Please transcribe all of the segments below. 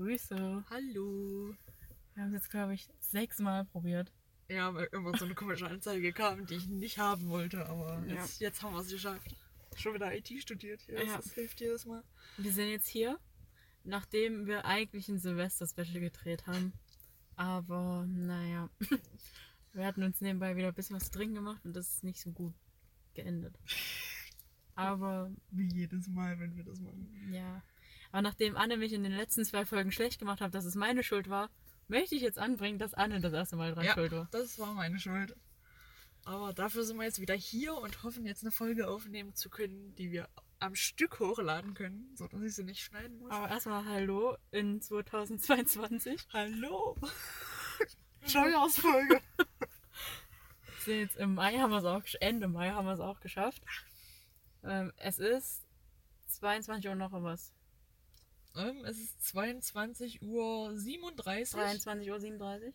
Grüße. Hallo. Wir haben es jetzt, glaube ich, sechsmal probiert. Ja, weil immer so eine komische Anzeige kam, die ich nicht haben wollte, aber Ja. jetzt, jetzt haben wir es geschafft. Schon wieder IT studiert hier, Ja. das hilft jedes Mal. Wir sind jetzt hier, nachdem wir eigentlich ein Silvester-Special gedreht haben. Aber, naja. Wir hatten uns nebenbei wieder ein bisschen was drin gemacht und das ist nicht so gut geendet. Aber, Wie jedes Mal, wenn wir das machen. ja. Aber nachdem Anne mich in den letzten zwei Folgen schlecht gemacht hat, dass es meine Schuld war, möchte ich jetzt anbringen, dass Anne das erste Mal dran Ja, schuld war. das war meine Schuld. Aber dafür sind wir jetzt wieder hier und hoffen jetzt eine Folge aufnehmen zu können, die wir am Stück hochladen können, sodass ich sie nicht schneiden muss. Aber erstmal Hallo in 2022. Hallo! Neujahrsfolge! Sind jetzt im Mai haben wir es auch Ende Mai haben wir es auch geschafft. Ähm, es ist 22 Uhr noch was. Ähm, es ist 22 Uhr 37 23 Uhr 37.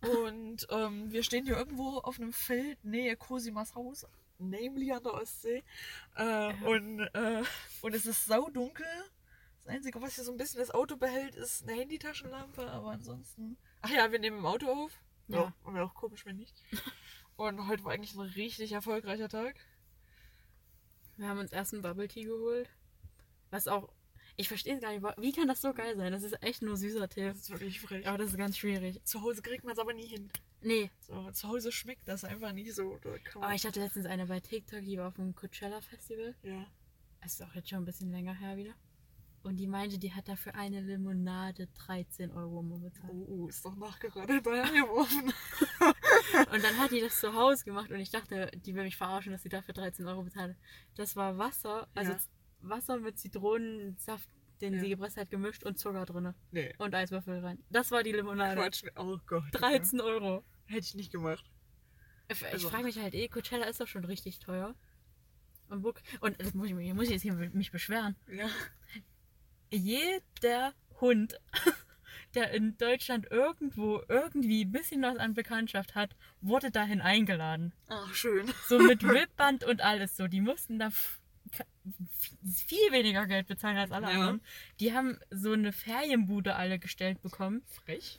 und ähm, wir stehen hier irgendwo auf einem Feld nähe Cosimas Haus, namely an der Ostsee. Äh, und, äh, und es ist saudunkel. Das Einzige, was hier so ein bisschen das Auto behält, ist eine Handytaschenlampe, aber ansonsten. Ach ja, wir nehmen im Auto auf. Ja. Ja, wäre auch komisch, wenn nicht. Und heute war eigentlich ein richtig erfolgreicher Tag. Wir haben uns erst einen Bubble Tea geholt. Was auch. Ich verstehe es gar nicht. Wie kann das so geil sein? Das ist echt nur süßer Tee. Das ist wirklich frech. Aber das ist ganz schwierig. Zu Hause kriegt man es aber nie hin. Nee. So, zu Hause schmeckt das einfach nicht so. Aber ich hatte letztens eine bei TikTok, die war auf dem Coachella Festival. ja. Das ist auch jetzt schon ein bisschen länger her wieder. Und die meinte, die hat dafür eine Limonade 13 Euro bezahlt. Oh, oh, ist doch nachgeraten bei eingeworfen. Und dann hat die das zu Hause gemacht und ich dachte, die will mich verarschen, dass sie dafür 13 Euro bezahlt. Das war Wasser, also Ja. Wasser mit Zitronensaft, den Ja. sie gepresst hat, gemischt und Zucker drin. Nee. Und Eiswürfel rein. Das war die Limonade. Quatsch. Oh Gott. 13 Euro. Hätte ich nicht gemacht. Ich, Also- frage mich halt eh, Coachella ist doch schon richtig teuer. Und, und das muss ich, muss ich jetzt hier mich beschweren. Ja. Jeder Hund, der in Deutschland irgendwo irgendwie ein bisschen was an Bekanntschaft hat, wurde dahin eingeladen. Ach, schön. So mit Whipband und alles so. Die mussten da viel weniger Geld bezahlen als alle Ja. anderen. Die haben so eine Ferienbude alle gestellt bekommen. Frech.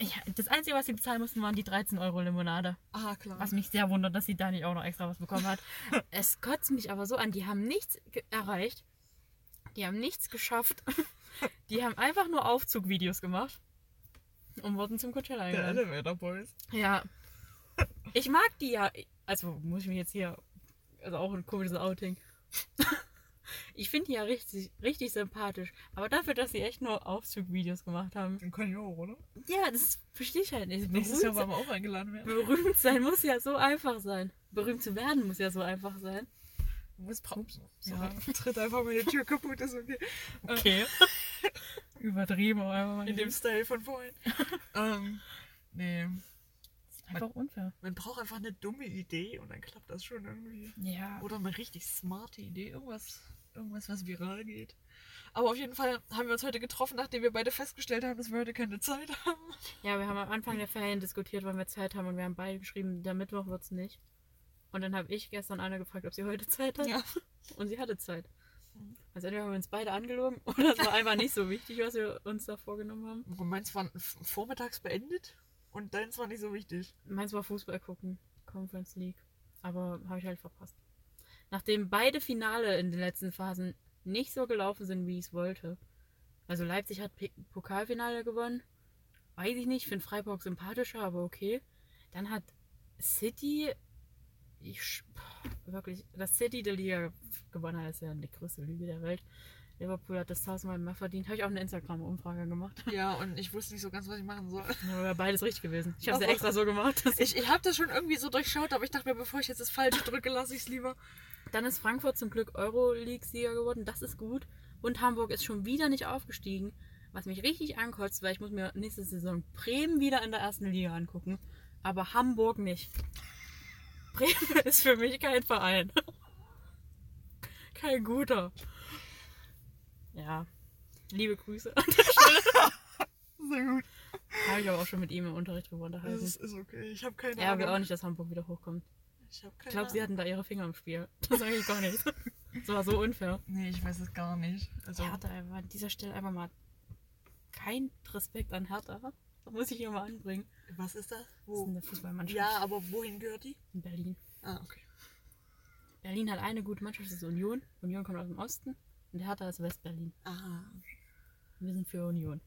Ja, das Einzige, was sie bezahlen mussten, waren die 13 Euro Limonade. Ah, klar. Was mich sehr wundert, dass sie da nicht auch noch extra was bekommen hat. es kotzt mich aber so an. Die haben nichts erreicht. Die haben nichts geschafft. Die haben einfach nur Aufzugvideos gemacht. Und wurden zum Coachella Der eingeladen. Elevator Boys. Ja. Ich mag die ja. Also muss ich mich jetzt hier. Also auch ein komisches Outing. Ich finde die ja richtig, richtig sympathisch. Aber dafür, dass sie echt nur Aufzugvideos gemacht haben. Im Kanyon, oder? Ja, das verstehe ich halt nicht. Nächstes Jahr wollen wir auch eingeladen werden. berühmt sein muss ja so einfach sein. Berühmt zu werden muss ja so einfach sein. Du musst brauchen. Ja. Ja. Tritt einfach meine Tür kaputt, ist okay. Okay. Übertrieben, aber einfach mal In dem. Style von vorhin. ähm, nee. Einfach unfair. Man braucht einfach eine dumme Idee und dann klappt das schon irgendwie. Ja. Oder eine richtig smarte Idee. Irgendwas, irgendwas, was viral geht. Aber auf jeden Fall haben wir uns heute getroffen, nachdem wir beide festgestellt haben, dass wir heute keine Zeit haben. Ja, wir haben am Anfang der Ferien diskutiert, wann wir Zeit haben und wir haben beide geschrieben, der Mittwoch wird es nicht. Und dann habe ich gestern Anna gefragt, ob sie heute Zeit hat. Ja. Und sie hatte Zeit. Also entweder haben wir uns beide angelogen oder es war einfach nicht so wichtig, was wir uns da vorgenommen haben. Und meins war f- vormittags beendet und deins war nicht so wichtig. Meins war Fußball gucken, Conference League. Aber habe ich halt verpasst. Nachdem beide Finale in den letzten Phasen nicht so gelaufen sind, wie ich es wollte. Also Leipzig hat P Pokalfinale gewonnen. Weiß ich nicht, finde Freiburg sympathischer, aber okay. Dann hat City. Ich, wirklich, dass City die Liga gewonnen hat, ist ja die größte Lüge der Welt. Liverpool hat das tausendmal mehr verdient. Habe ich auch eine Instagram-Umfrage gemacht. Ja, und ich wusste nicht so ganz, was ich machen soll. Aber wäre beides richtig gewesen. Ich habe es so. extra so gemacht. Ich, ich habe das schon irgendwie so durchschaut, aber ich dachte mir, bevor ich jetzt das Falsche drücke, lasse ich es lieber. Dann ist Frankfurt zum Glück Euroleague-Sieger geworden. Das ist gut. Und Hamburg ist schon wieder nicht aufgestiegen. Was mich richtig ankotzt, weil ich muss mir nächste Saison Bremen wieder in der ersten Liga angucken. Aber Hamburg nicht. Bremen ist für mich kein Verein. Kein guter. Ja. Liebe Grüße an der Stelle. Sehr gut. Habe ich aber auch schon mit ihm im Unterricht drüber Das unterhalten. ist, ist okay. Ich habe keine Er will Ahnung. auch nicht, dass Hamburg wieder hochkommt. Ich habe keine Ich glaube, sie Ahnung. hatten da ihre Finger im Spiel. Das sage ich gar nicht. Das war so unfair. Nee, ich weiß es gar nicht. Also, Er hatte einfach an dieser Stelle einfach mal kein Respekt an Hertha. Das muss ich hier mal anbringen. Was ist das? Das ist Wo? eine Fußballmannschaft Ja, aber wohin gehört die? in Berlin. Ah, okay. Berlin hat eine gute Mannschaft, das ist Union. Union kommt aus dem Osten und Hertha ist Westberlin. Ah. Wir sind für Union.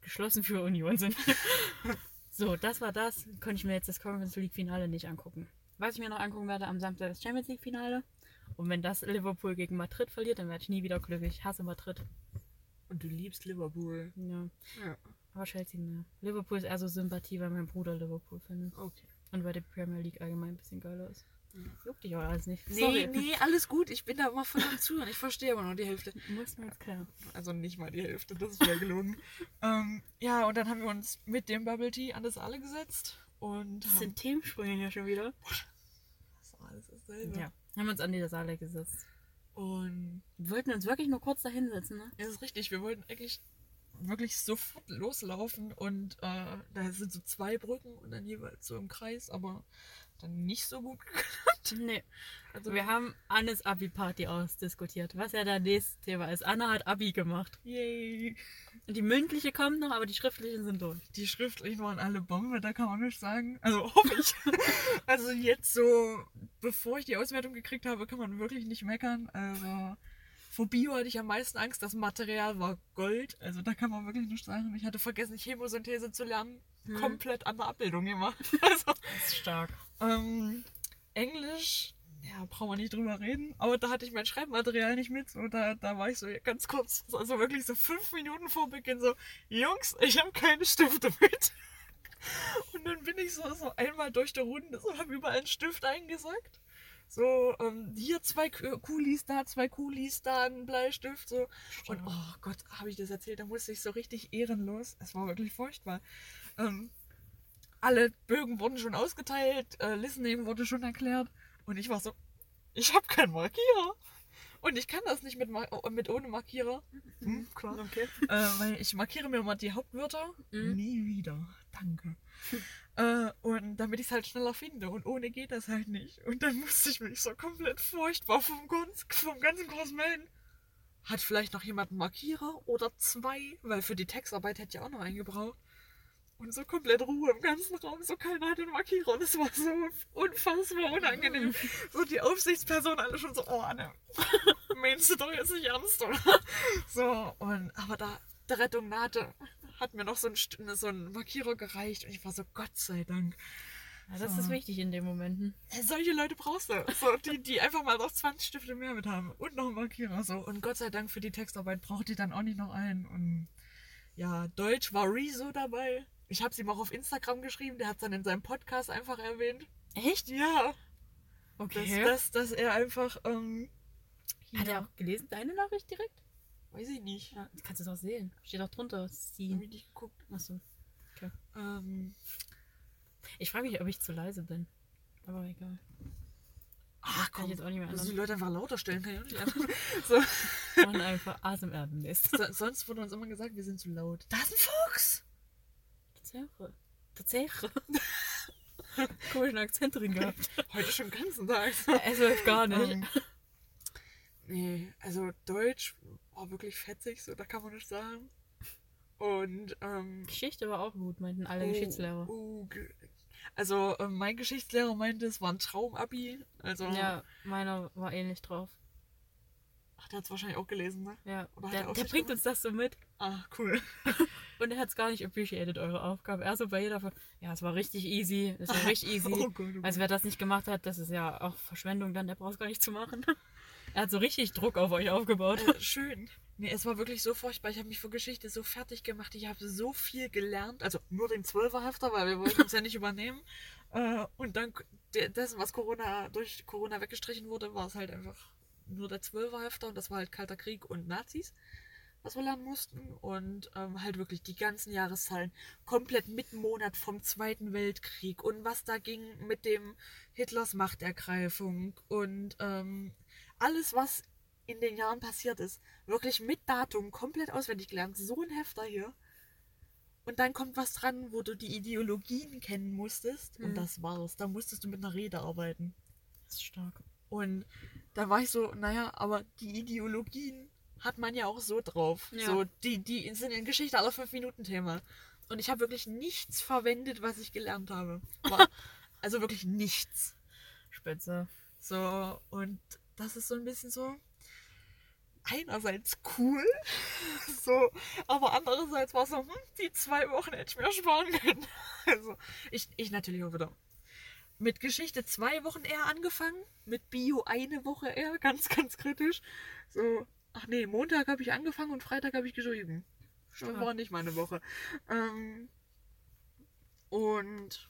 Geschlossen für Union sind wir. so, das war das. Konnte ich mir jetzt das Conference League Finale nicht angucken. Was ich mir noch angucken werde, am Samstag das Champions League Finale. Und wenn das Liverpool gegen Madrid verliert, dann werde ich nie wieder glücklich. Ich hasse Madrid. Und du liebst Liverpool. Ja. Ja. Aber Chelsea, ne. Liverpool ist eher so Sympathie, weil mein Bruder Liverpool findet. Okay. Und weil die Premier League allgemein ein bisschen geiler ist. Juckt dich aber alles nicht. Nee, Sorry. nee, alles gut. Ich bin da immer voll am Zuhören. Ich verstehe aber nur die Hälfte. Muss man jetzt klären. Also nicht mal die Hälfte, das wäre gelogen. ähm, ja, und dann haben wir uns mit dem Bubble Tea an das alle gesetzt. Und Das sind Themensprünge hier schon wieder. das war alles dasselbe. Ja. Haben uns an die Saale gesetzt. Und Wir wollten uns wirklich nur kurz da hinsetzen, ne? es ist richtig, wir wollten eigentlich wirklich sofort loslaufen und äh, da sind so zwei Brücken und dann jeweils so im Kreis, aber dann nicht so gut geklappt. Nee. Also Wir haben Annes Abi-Party ausdiskutiert, was ja das nächste Thema ist. Anna hat Abi gemacht. yay. Die mündliche kommt noch, aber die schriftlichen sind durch. Die schriftlichen waren alle Bombe, da kann man nicht sagen. Also hoffe ich. also jetzt so, bevor ich die Auswertung gekriegt habe, kann man wirklich nicht meckern. Also vor Bio hatte ich am meisten Angst, das Material war Gold. Also da kann man wirklich nicht sagen. Ich hatte vergessen, Chemosynthese zu lernen. Mhm. Komplett an der Abbildung gemacht. Also, Das ist stark. ähm, Englisch, ja, brauchen wir nicht drüber reden. Aber da hatte ich mein Schreibmaterial nicht mit. So, da, da war ich so ganz kurz, also wirklich so fünf Minuten vor Beginn so, Jungs, ich habe keine Stifte mit. Und dann bin ich so, so einmal durch die Runde, so habe überall einen Stift eingesackt. So, ähm, hier zwei Ku- Kulis, da zwei Kulis, da ein Bleistift, so. Und oh Gott, habe ich das erzählt, da musste ich so richtig ehrenlos. Es war wirklich furchtbar. Ähm, alle Bögen wurden schon ausgeteilt, äh, Listening wurde schon erklärt. Und ich war so, ich habe keinen Markierer. Und ich kann das nicht mit, Mar äh, mit ohne Markierer. Hm, klar. Okay. Äh, weil ich markiere mir mal die Hauptwörter. Mhm. Nie wieder. Danke. äh, und damit ich es halt schneller finde. Und ohne geht das halt nicht. Und dann musste ich mich so komplett furchtbar vom, ganz, vom ganzen Kurs melden. Hat vielleicht noch jemand einen Markierer oder zwei? Weil für die Textarbeit hätte ich auch noch einen gebraucht. Und so komplett Ruhe im ganzen Raum. So keiner hat den Markierer. Und es war so unfassbar unangenehm. So die Aufsichtsperson alle schon so, oh Anne, meinst du doch jetzt nicht ernst, oder? So, und aber da der Rettung nahte, hat mir noch so ein, so ein Markierer gereicht. Und ich war so, Gott sei Dank. Ja, das So. ist wichtig in den Momenten. Solche Leute brauchst du. So, die, die einfach mal noch 20 Stifte mehr mit haben. Und noch einen Markierer. So. Und Gott sei Dank für die Textarbeit braucht die dann auch nicht noch einen. Und ja, Deutsch war Rezo dabei. Ich habe ihm auch auf Instagram geschrieben. Der hat dann in seinem Podcast einfach erwähnt. Echt? Ja, Okay. dass, dass, dass er einfach. Ähm, Hat er auch gelesen, deine Nachricht direkt? Weiß ich nicht. Ja, kannst du doch sehen. Steht auch drunter. Hab Sie. ich nicht geguckt. Achso. Ähm, Ich frage mich, ob ich zu leise bin. Aber egal. ach kann ich jetzt auch nicht mehr Also die. Leute einfach lauter stellen, kann ich auch nicht ändern. so. Machen einfach ASMR demnächst. So, sonst wurde uns immer gesagt, wir sind zu laut. Da ist ein Fuchs! Tatsache. Tatsache. Komischen Akzent drin gehabt. Heute schon den ganzen Tag. Es läuft gar nicht. Ähm, nee, also Deutsch war wirklich fetzig, so da kann man nicht sagen. Und ähm, Geschichte war auch gut, meinten alle oh, Geschichtslehrer. oh, also ähm, mein Geschichtslehrer meinte, es war ein Traumabi. Also Ja, meiner war ähnlich drauf. ach, der hat es wahrscheinlich auch gelesen, ne? Ja, der, er der bringt uns das so mit. Ah, cool. Und er hat es gar nicht appreciated, eure Aufgabe. Er so bei jeder von, ja, es war richtig easy, es war richtig easy. Oh Gott, oh Gott. Also wer das nicht gemacht hat, das ist ja auch Verschwendung dann, der braucht es gar nicht zu machen. Er hat so richtig Druck auf euch aufgebaut. Äh, schön. Nee, es war wirklich so furchtbar. Ich habe mich für Geschichte so fertig gemacht. Ich habe so viel gelernt. Also nur den Zwölferhefter, weil wir wollten uns ja nicht übernehmen. Äh, und dann de- dessen, was Corona durch Corona weggestrichen wurde, war es halt einfach nur der Zwölferhefter und das war halt Kalter Krieg und Nazis, was wir lernen mussten. Und ähm, halt wirklich die ganzen Jahreszahlen komplett mit Monat vom Zweiten Weltkrieg und was da ging mit dem Hitlers Machtergreifung und ähm, alles, was in den Jahren passiert ist. Wirklich mit Datum komplett auswendig gelernt. So ein Hefter hier. Und dann kommt was dran, wo du die Ideologien kennen musstest. Und Mhm. das war's. Da musstest du mit einer Rede arbeiten. Das ist stark. Und da war ich so, naja, aber die Ideologien hat man ja auch so drauf. Ja. So, die, die sind in Geschichte aller fünf Minuten Thema. Und ich habe wirklich nichts verwendet, was ich gelernt habe. War, also wirklich nichts. Spitze. So, und das ist so ein bisschen so einerseits cool, so, aber andererseits war es so, hm, die zwei Wochen hätte ich mir sparen können. Also, ich, ich natürlich auch wieder. Mit Geschichte zwei Wochen eher angefangen, mit Bio eine Woche eher, ganz, ganz kritisch. So, ach nee, Montag habe ich angefangen und Freitag habe ich geschrieben. Stark. war nicht meine Woche. Ähm, und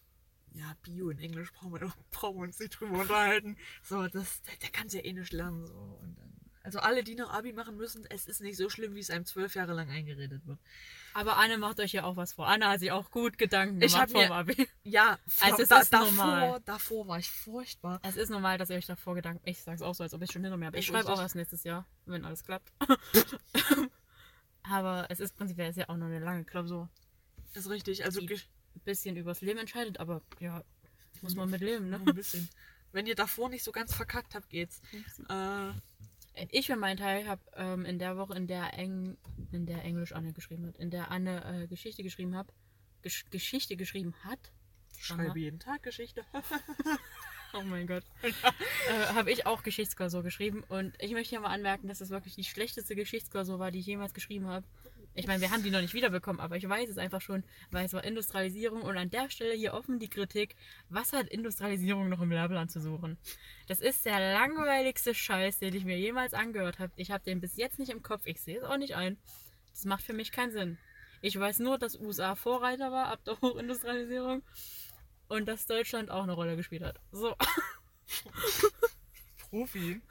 ja, Bio in Englisch brauchen wir, brauchen wir uns nicht drüber unterhalten. So, das, der, der kann es ja eh nicht lernen. So. Und dann, also alle, die noch Abi machen müssen, es ist nicht so schlimm, wie es einem zwölf Jahre lang eingeredet wird. Aber Anne macht euch ja auch was vor. Anne hat sich auch gut Gedanken Ich gemacht mir- Abi. Ja, Also es da, ist davor, normal. davor war ich furchtbar. Es ist normal, dass ihr euch davor Gedanken. Ich sag's auch so, als ob ich schon hinter mir habe. Ich schreibe auch erst nächstes Jahr, wenn alles klappt. Aber es ist prinzipiell ist ja auch noch eine lange Klausur. Ist richtig. Also Die- Ein bisschen übers Leben entscheidet, aber ja, muss man mit leben, ne? ein bisschen. Wenn ihr davor nicht so ganz verkackt habt, geht's. Äh, Ich für meinen Teil habe ähm, in der Woche, in der Eng, in der Englisch Anne geschrieben hat, in der Anne äh, Geschichte geschrieben hat, Gesch Geschichte geschrieben hat. schreibe jeden Tag Geschichte. Oh mein Gott. äh, habe ich auch Geschichtsklausur geschrieben und ich möchte ja mal anmerken, dass das wirklich die schlechteste Geschichtsklausur war, die ich jemals geschrieben habe. Ich meine, wir haben die noch nicht wiederbekommen, aber ich weiß es einfach schon, weil es war Industrialisierung und an der Stelle hier offen die Kritik, was hat Industrialisierung noch im Lehrplan zu suchen? Das ist der langweiligste Scheiß, den ich mir jemals angehört habe. Ich habe den bis jetzt nicht im Kopf, ich sehe es auch nicht ein. Das macht für mich keinen Sinn. Ich weiß nur, dass USA Vorreiter war ab der Hochindustrialisierung und dass Deutschland auch eine Rolle gespielt hat. So. Profi.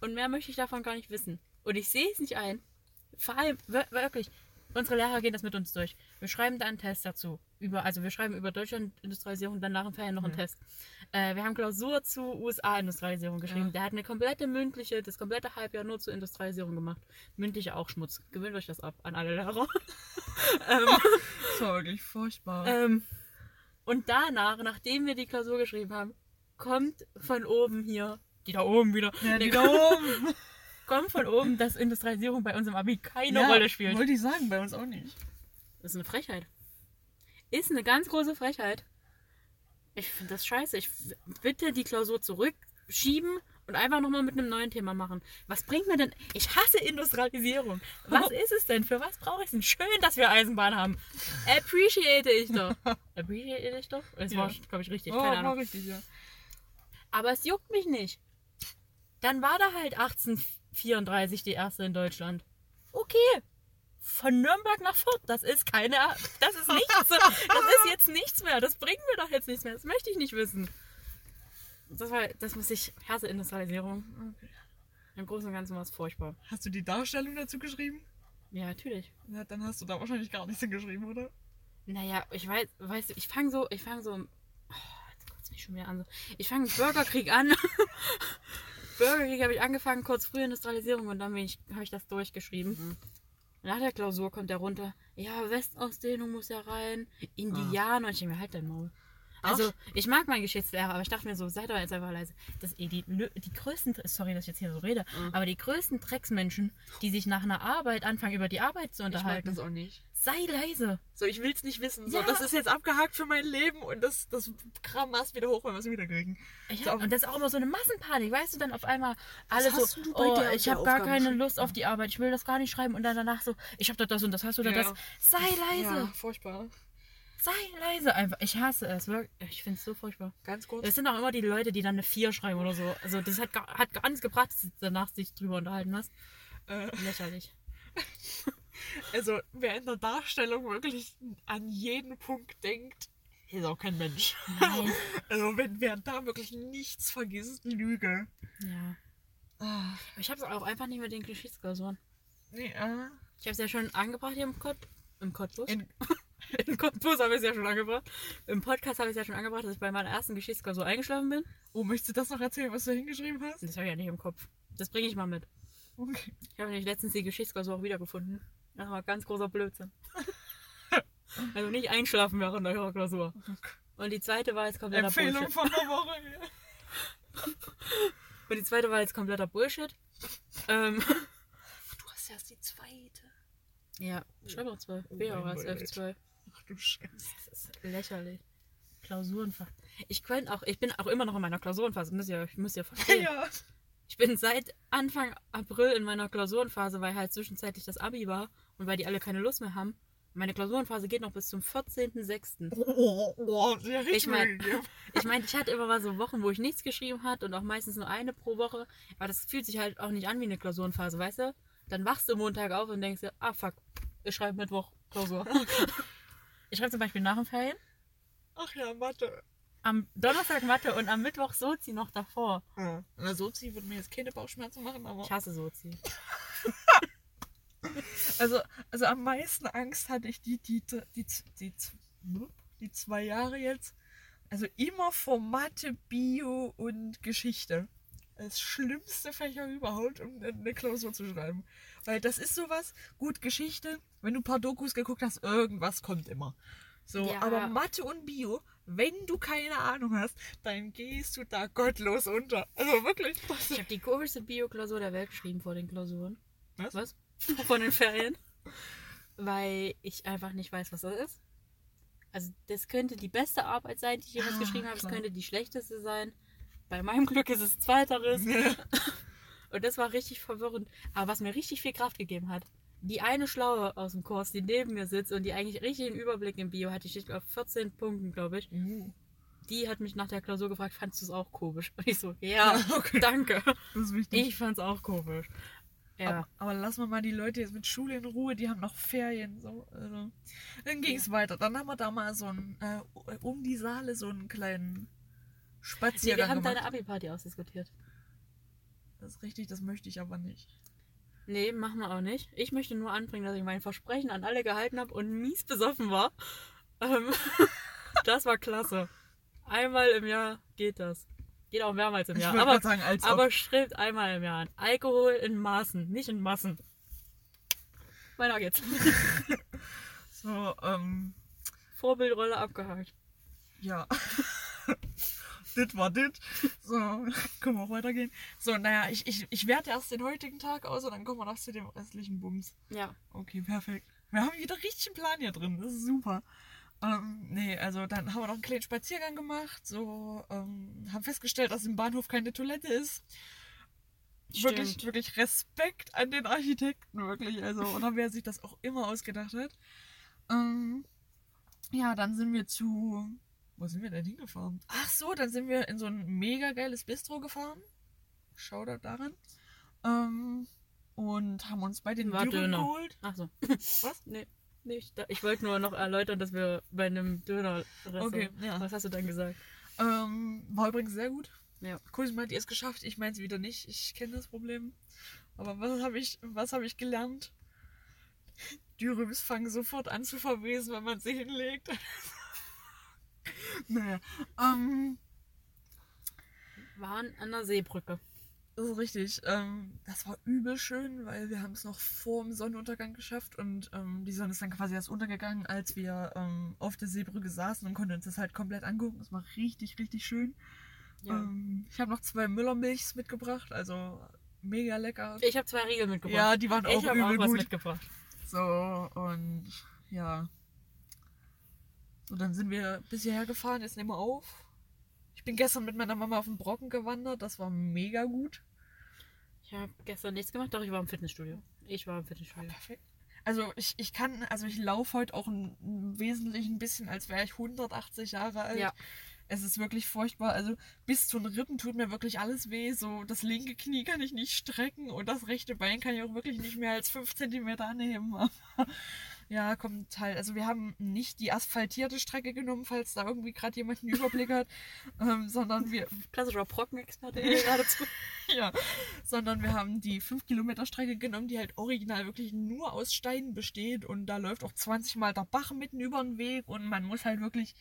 Und mehr möchte ich davon gar nicht wissen. Und ich sehe es nicht ein. Vor allem, wir- wirklich, unsere Lehrer gehen das mit uns durch. Wir schreiben da einen Test dazu. Über, also wir schreiben über Deutschland-Industrialisierung, dann nach dem Ferien noch einen Mhm. Test. Äh, wir haben Klausur zu USA-Industrialisierung geschrieben. Ja. Der hat eine komplette mündliche, das komplette Halbjahr nur zur Industrialisierung gemacht. Mündliche auch Schmutz. Gewöhnt euch das ab an alle Lehrer. ähm, Das war wirklich furchtbar. ähm, und danach, nachdem wir die Klausur geschrieben haben, kommt von oben hier, die da oben wieder, ja, die da oben. kommt von oben, dass Industrialisierung bei uns im Abi keine ja, Rolle spielt. Wollte ich sagen, bei uns auch nicht. Das ist eine Frechheit. Ist eine ganz große Frechheit. Ich finde das scheiße. Ich bitte die Klausur zurückschieben und einfach nochmal mit einem neuen Thema machen. Was bringt mir denn? Ich hasse Industrialisierung. Was ist es denn? Für was brauche ich es denn? Schön, dass wir Eisenbahn haben. Appreciate ich doch. Appreciate ich doch? Das war, Ja. glaube ich, richtig. Oh, Keine war Ahnung. richtig, ja. Aber es juckt mich nicht. Dann war da halt 1834 die erste in Deutschland. Okay. Von Nürnberg nach Fürth, das ist keine, das ist nichts, das ist jetzt nichts mehr, das bringt mir doch jetzt nichts mehr, das möchte ich nicht wissen. Das war, das muss ich, Herze Industrialisierung. Im Großen und Ganzen war es furchtbar. Hast du die Darstellung dazu geschrieben? Ja, natürlich. Ja, dann hast du da wahrscheinlich gar nichts hingeschrieben, oder? Naja, ich weiß, weißt du, ich fange so, ich fange so, oh, jetzt kotzt mich schon wieder an. So. Ich fange Bürgerkrieg an. Bürgerkrieg habe ich angefangen, kurz früh Industrialisierung und dann habe ich das durchgeschrieben. Mhm. Nach der Klausur kommt der runter. Ja, Westausdehnung muss ja rein. Indianer. Und ich denke mir, halt dein Maul. Also, ich mag meinen Geschichtslehrer, aber ich dachte mir so, seid doch jetzt einfach leise. Das, eh die, die größten, sorry, dass ich jetzt hier so rede, Mhm. aber die größten Drecksmenschen, die sich nach einer Arbeit anfangen, über die Arbeit zu Ich mag unterhalten, das auch nicht. sei leise. So, ich will's nicht wissen. So, Ja. das ist jetzt abgehakt für mein Leben und das, das Kram erst wieder hoch, wenn wir es wieder kriegen. Ich So, und das ist auch immer so eine Massenpanik, weißt du, dann auf einmal alle so, oh, ich habe gar keine geschrieben? Lust auf die Arbeit, ich will das gar nicht schreiben und dann danach so, ich habe da das und das, hast du da Ja. das, sei leise, Ja, furchtbar. Sei leise einfach, ich hasse es, ich finde es so furchtbar. Ganz kurz. Es sind auch immer die Leute, die dann eine 4 schreiben oder so, also das hat gar, hat gar nichts gebracht, dass du danach sich drüber unterhalten hast, Äh, lächerlich. also, wer in der Darstellung wirklich an jeden Punkt denkt, ist auch kein Mensch. Nein. Also, wenn wer da wirklich nichts vergisst, Lüge. Ja, Ah, aber ich habe es auch einfach nicht mit den Geschichtsklausuren. nee, äh, Ich habe es ja schon angebracht hier im Kott, im Cottbus. in, Im Cottbus habe ich es ja schon angebracht. Im Podcast habe ich es ja schon angebracht, dass ich bei meiner ersten Geschichtsklausur eingeschlafen bin. oh, möchtest du das noch erzählen, was du hingeschrieben hast? Das habe ich ja nicht im Kopf. Das bringe ich mal mit. Okay. Ich habe nämlich letztens die Geschichtsklausur auch wiedergefunden. Das war ganz großer Blödsinn. also nicht einschlafen während der Klausur. Und die zweite war jetzt kompletter Empfehlung Bullshit. von der Woche. Und die zweite war jetzt kompletter Bullshit. Ähm, Du erst die zweite. Ja, schreib auch zwei. Oh Wäre auch mein als Gott. F2. Ach du Scheiße. Das ist lächerlich. Klausurenfach. Ich könnte auch, ich bin auch immer noch in meiner Klausurenphase. Müsst ihr, müsst ihr verstehen. Ja. Ich bin seit Anfang April in meiner Klausurenphase, weil halt zwischenzeitlich das Abi war und weil die alle keine Lust mehr haben. Meine Klausurenphase geht noch bis zum 14.06. Oh, oh, sehr richtig. Ich mein- gegeben. Ich meine, ich hatte immer mal so Wochen, wo ich nichts geschrieben hat und auch meistens nur eine pro Woche. Aber das fühlt sich halt auch nicht an wie eine Klausurenphase, weißt du? Dann wachst du Montag auf und denkst dir, ah fuck, ich schreibe Mittwoch Klausur. ich schreibe zum Beispiel nach den Ferien, Ach ja, Mathe. am Donnerstag Mathe und am Mittwoch Sozi noch davor. Ja. Na, Sozi würde mir jetzt keine Bauchschmerzen machen, aber. Ich hasse Sozi. Also, also am meisten Angst hatte ich die, die, die, die, die, die zwei Jahre jetzt. Also immer vor Mathe, Bio und Geschichte. Das schlimmste Fächer überhaupt, um eine Klausur zu schreiben. Weil das ist sowas, gut, Geschichte, wenn du ein paar Dokus geguckt hast, irgendwas kommt immer. So, Ja. aber Mathe und Bio, wenn du keine Ahnung hast, dann gehst du da gottlos unter. Also wirklich. Ich habe die komischste Bio-Klausur der Welt geschrieben vor den Klausuren. Was? Was? Von den Ferien. Weil ich einfach nicht weiß, was das ist. Also das könnte die beste Arbeit sein, die ich jemals Ah, geschrieben habe. Es könnte die schlechteste sein. Bei meinem Glück ist es zweiteres. Ja. Und das war richtig verwirrend. Aber was mir richtig viel Kraft gegeben hat, die eine Schlaue aus dem Kurs, die neben mir sitzt und die eigentlich richtig einen Überblick im Bio hat, die steht auf 14 Punkten, glaube ich. Uh, Die hat mich nach der Klausur gefragt, fandest du es auch komisch? Und ich so, ja, okay. danke. Das ist wichtig. Ich fand's auch komisch. Ja. Aber, aber lassen wir mal die Leute jetzt mit Schule in Ruhe, die haben noch Ferien. So, also. Dann ging es weiter. Dann haben wir da mal so ein, äh, um die Saale so einen kleinen Nee, Spaziergang wir haben gemacht. deine Abi-Party ausdiskutiert. Das ist richtig, das möchte ich aber nicht. Nee, machen wir auch nicht. Ich möchte nur anbringen, dass ich mein Versprechen an alle gehalten habe und mies besoffen war. Ähm, das war klasse. Einmal im Jahr geht das. Geht auch mehrmals im Jahr. Aber, sagen, aber strebt einmal im Jahr an. Alkohol in Maßen, nicht in Massen. Weiter geht's. So, ähm, Vorbildrolle abgehakt. ja. dit war dit. So, können wir auch weitergehen. So, naja, ich, ich, ich werte erst den heutigen Tag aus und dann kommen wir noch zu dem restlichen Bums. Ja. Okay, perfekt. Wir haben wieder richtig einen Plan hier drin. Das ist super. Ähm, nee, also dann haben wir noch einen kleinen Spaziergang gemacht. So, ähm, haben festgestellt, dass im Bahnhof keine Toilette ist. Wirklich, Stimmt. wirklich Respekt an den Architekten, wirklich. Also, oder wer sich das auch immer ausgedacht hat. Ähm, ja, dann sind wir zu. Wo sind wir denn hingefahren? Ach so, dann sind wir in so ein mega geiles Bistro gefahren. Shoutout daran. Ähm, und haben uns bei den War Dürren Döner. geholt. Ach so. Was? Nee. nee ich, wollte nur noch erläutern, dass wir bei einem Döner. Okay, ja. Was hast du dann gesagt? Ähm, war übrigens sehr gut. Ja. Cosi meint, ihr es geschafft. Ich meine es wieder nicht. Ich kenne das Problem. Aber was habe ich, was habe ich gelernt? Dürüms fangen sofort an zu verwesen, wenn man sie hinlegt. naja. Ähm, Waren an der Seebrücke. das ist richtig. Ähm, das war übel schön, weil wir haben es noch vor dem Sonnenuntergang geschafft und ähm, die Sonne ist dann quasi erst untergegangen, als wir ähm, auf der Seebrücke saßen und konnten uns das halt komplett angucken. Das war richtig, richtig schön. Ja. Ähm, ich habe noch zwei Müllermilchs mitgebracht, also mega lecker. Ich habe zwei Riegel mitgebracht. Ja, die waren auch ich habe übel auch was gut. mitgebracht. So, und ja. So, dann sind wir bis hierher gefahren, jetzt nehmen wir auf. Ich bin gestern mit meiner Mama auf den Brocken gewandert, das war mega gut. Ich habe gestern nichts gemacht, doch ich war im Fitnessstudio. Ich war im Fitnessstudio. Perfekt. Also ich, ich kann, also ich laufe heute auch ein, ein wesentlich ein bisschen, als wäre ich 180 Jahre alt. Ja. Es ist wirklich furchtbar. Also bis zu den Rippen tut mir wirklich alles weh. So das linke Knie kann ich nicht strecken und das rechte Bein kann ich auch wirklich nicht mehr als 5 cm anheben. Ja, kommt halt. Also wir haben nicht die asphaltierte Strecke genommen, falls da irgendwie gerade jemand einen Überblick hat, ähm, sondern wir, Klassischer Brockenexperte hier geradezu. ja, sondern wir haben die 5 Kilometer Strecke genommen, die halt original wirklich nur aus Steinen besteht und da läuft auch 20 Mal der Bach mitten über den Weg und man muss halt wirklich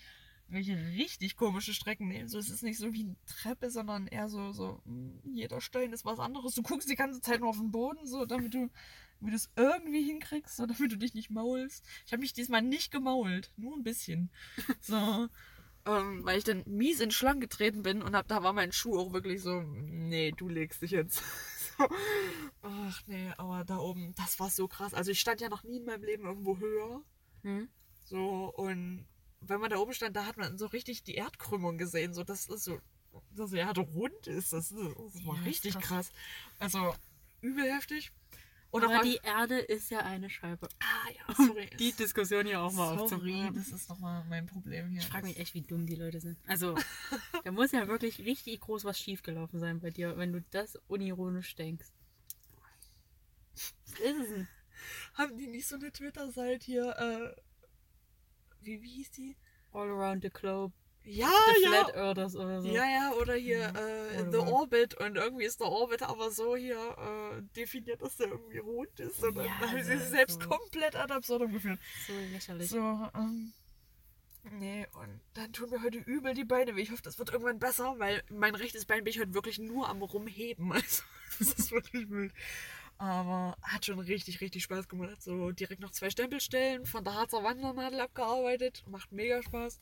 welche richtig komische Strecken nehmen. So, es ist nicht so wie eine Treppe, sondern eher so, so, mh, jeder Stein ist was anderes. Du guckst die ganze Zeit nur auf den Boden, so, damit du, damit du es irgendwie hinkriegst, so, damit du dich nicht maulst. Ich habe mich diesmal nicht gemault, nur ein bisschen. So, ähm, weil ich dann mies in Schlangen getreten bin und hab, da war mein Schuh auch wirklich so, nee, du legst dich jetzt. Ach nee, aber da oben, das war so krass. Also ich stand ja noch nie in meinem Leben irgendwo höher. Hm? So, und wenn man da oben stand, da hat man so richtig die Erdkrümmung gesehen. So, das ist so, dass die Erde rund ist. Das, ist, das war Ja, richtig krass. krass. Also übel heftig. Und Aber die Erde ist ja eine Scheibe. Ah ja, sorry. Die Diskussion hier auch mal sorry, aufzumachen. das ist nochmal mein Problem hier. Ich frage mich echt, wie dumm die Leute sind. Also, da muss ja wirklich richtig groß was schiefgelaufen sein bei dir, wenn du das unironisch denkst. Was ist es denn? Haben die nicht so eine Twitter-Seite hier, äh, wie, wie hieß die? All around the globe. Ja, the ja. Flat Earthers oder so. Ja, ja, oder hier Ja, äh, oder The was? Orbit und irgendwie ist der Orbit aber so hier äh, definiert, dass der irgendwie rund ist. Und Ja, dann haben sie sich selbst so. komplett ad absurdum geführt. So lächerlich. So, ähm, nee, und dann tun mir heute übel die Beine weh. Ich hoffe, das wird irgendwann besser, weil mein rechtes Bein bin ich heute wirklich nur am rumheben. Also, das ist wirklich wild. Aber hat schon richtig, richtig Spaß gemacht. So direkt noch zwei Stempelstellen von der Harzer Wandernadel abgearbeitet. Macht mega Spaß.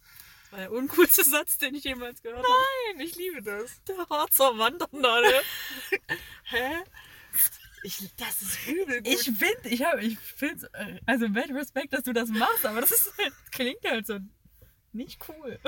Das war der uncoolste Satz, den ich jemals gehört habe. Nein, ich liebe das. Der Harzer Wandernadel. Hä? Ich, das ist übel gut. Ich finde, ich habe, ich finde, also mad Respekt, dass du das machst, aber das ist halt, klingt halt so nicht cool.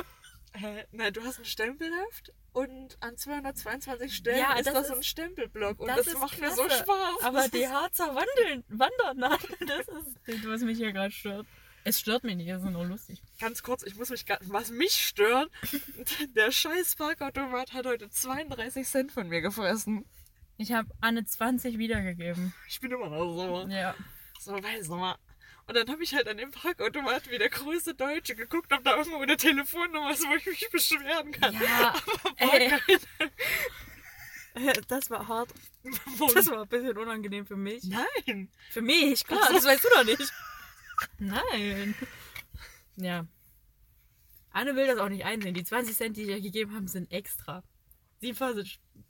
Hä? Na, du hast ein Stempelheft und an 222 Stellen Ja, ist das da so ist- ein Stempelblock und das das, macht mir so klasse. Spaß. Aber Das die Harzer Wandeln, Wandernadel, das ist das, was mich hier gerade stört. Es stört mich nicht, es ist nur lustig. Ganz kurz, ich muss mich gar, was mich stört, der scheiß Parkautomat hat heute 32 Cent von mir gefressen. Ich habe Anne 20 wiedergegeben. Ich bin immer noch sauer. Ja. So, weiß noch mal. Und dann habe ich halt an dem Parkautomat wie der größte Deutsche geguckt, ob da irgendwo eine Telefonnummer ist, wo ich mich beschweren kann. Ja, Aber ey. keine. das war hart. Das war ein bisschen unangenehm für mich. Nein. Für mich, klar, das weißt du doch nicht. Nein. Ja. Anne will das auch nicht einsehen. Die 20 Cent, die ich ihr gegeben haben, sind extra. Sie,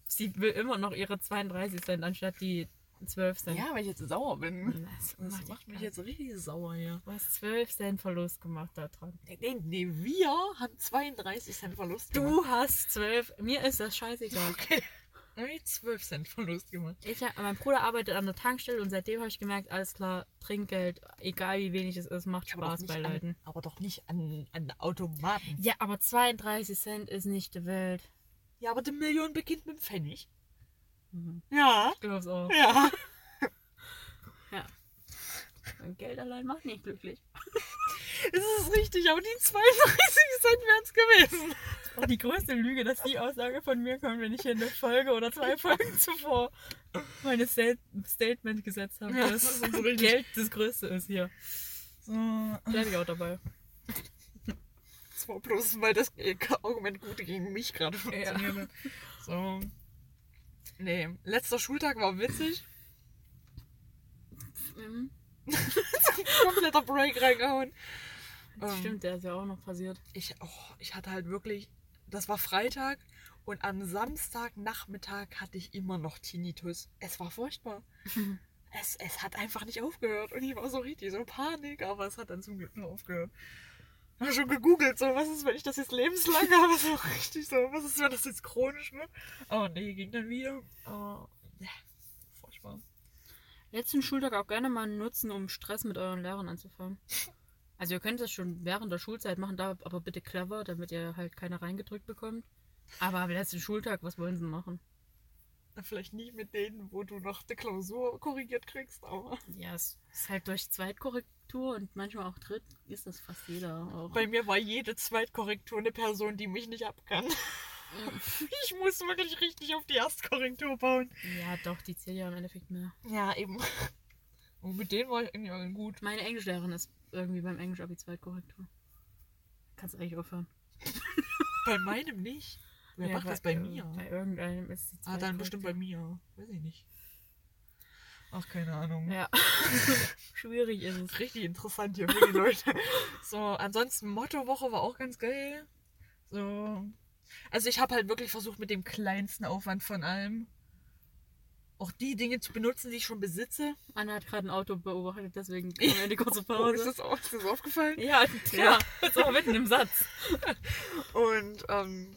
sie will immer noch ihre 32 Cent anstatt die 12 Cent. Ja, weil ich jetzt sauer bin. Das Das macht macht mich jetzt richtig sauer hier. Du hast 12 Cent Verlust gemacht da dran. Nee, nee, nee, wir haben 32 Cent Verlust gemacht. Du hast 12. Mir ist das scheißegal. Okay. Dann hab ich 12 Cent Verlust gemacht. Ich, mein Bruder arbeitet an der Tankstelle und seitdem habe ich gemerkt, alles klar, Trinkgeld, egal wie wenig es ist, macht Spaß bei an, Leuten. Aber doch nicht an, an Automaten. Ja, aber 32 Cent ist nicht die Welt. Ja, aber die Million beginnt mit dem Pfennig. Mhm. Ja. Ich glaub's auch. Ja. Ja. Geld allein macht nicht glücklich. Es ist richtig, aber die 32 Cent wären es gewesen. Auch die größte Lüge, dass die Aussage von mir kommt, wenn ich hier eine Folge oder zwei Folgen zuvor meine Stat Statement gesetzt habe, Ja, dass das ist so richtig. Geld das Größte ist hier. So. Bleib ich auch dabei. Das war bloß, weil das Argument gut gegen mich gerade funktioniert hat. So. Nee, letzter Schultag war witzig. Mhm. Kompletter Break reingehauen. Ähm, Stimmt, der ist ja auch noch passiert. Ich, oh, ich hatte halt wirklich, das war Freitag und am Samstagnachmittag hatte ich immer noch Tinnitus. Es war furchtbar. es, es hat einfach nicht aufgehört und ich war so richtig so Panik, aber es hat dann zum Glück nur aufgehört. Ich habe schon gegoogelt, so, was ist, wenn ich das jetzt lebenslang habe? So richtig so, was ist, wenn das jetzt chronisch wird? Aber nee, ging dann wieder. Aber, ja, furchtbar. Letzten Schultag auch gerne mal nutzen, um Stress mit euren Lehrern anzufangen. Also ihr könnt das schon während der Schulzeit machen, da aber bitte clever, damit ihr halt keine reingedrückt bekommt. Aber am letzten Schultag, was wollen sie machen? Vielleicht nicht mit denen, wo du noch die Klausur korrigiert kriegst, aber. Ja, es ist halt durch Zweitkorrektur und manchmal auch Dritt ist das fast jeder. Auch. Bei mir war jede Zweitkorrektur eine Person, die mich nicht abkann. Ich muss wirklich richtig auf die Erstkorrektur bauen. Ja, doch, die zählt ja im Endeffekt mehr. Ja, eben. Und mit denen war ich irgendwie allen gut. Meine Englischlehrerin ist irgendwie beim Englisch-Abi Zweitkorrektur. Kannst eigentlich aufhören. Bei meinem nicht. Wer Ja, macht das bei mir? Bei irgendeinem ist die Ah, dann bestimmt bei mir. Weiß ich nicht. Ach, keine Ahnung. Ja. Schwierig ist es. Richtig interessant hier für die Leute. So, ansonsten Mottowoche war auch ganz geil. So. Also ich habe halt wirklich versucht mit dem kleinsten Aufwand von allem auch die Dinge zu benutzen, die ich schon besitze. Anna hat gerade ein Auto beobachtet, deswegen kommen wir in die kurze Oh, ist, Pause. das, auch- ist das aufgefallen? Ja, ja, so mitten im Satz. Und ähm,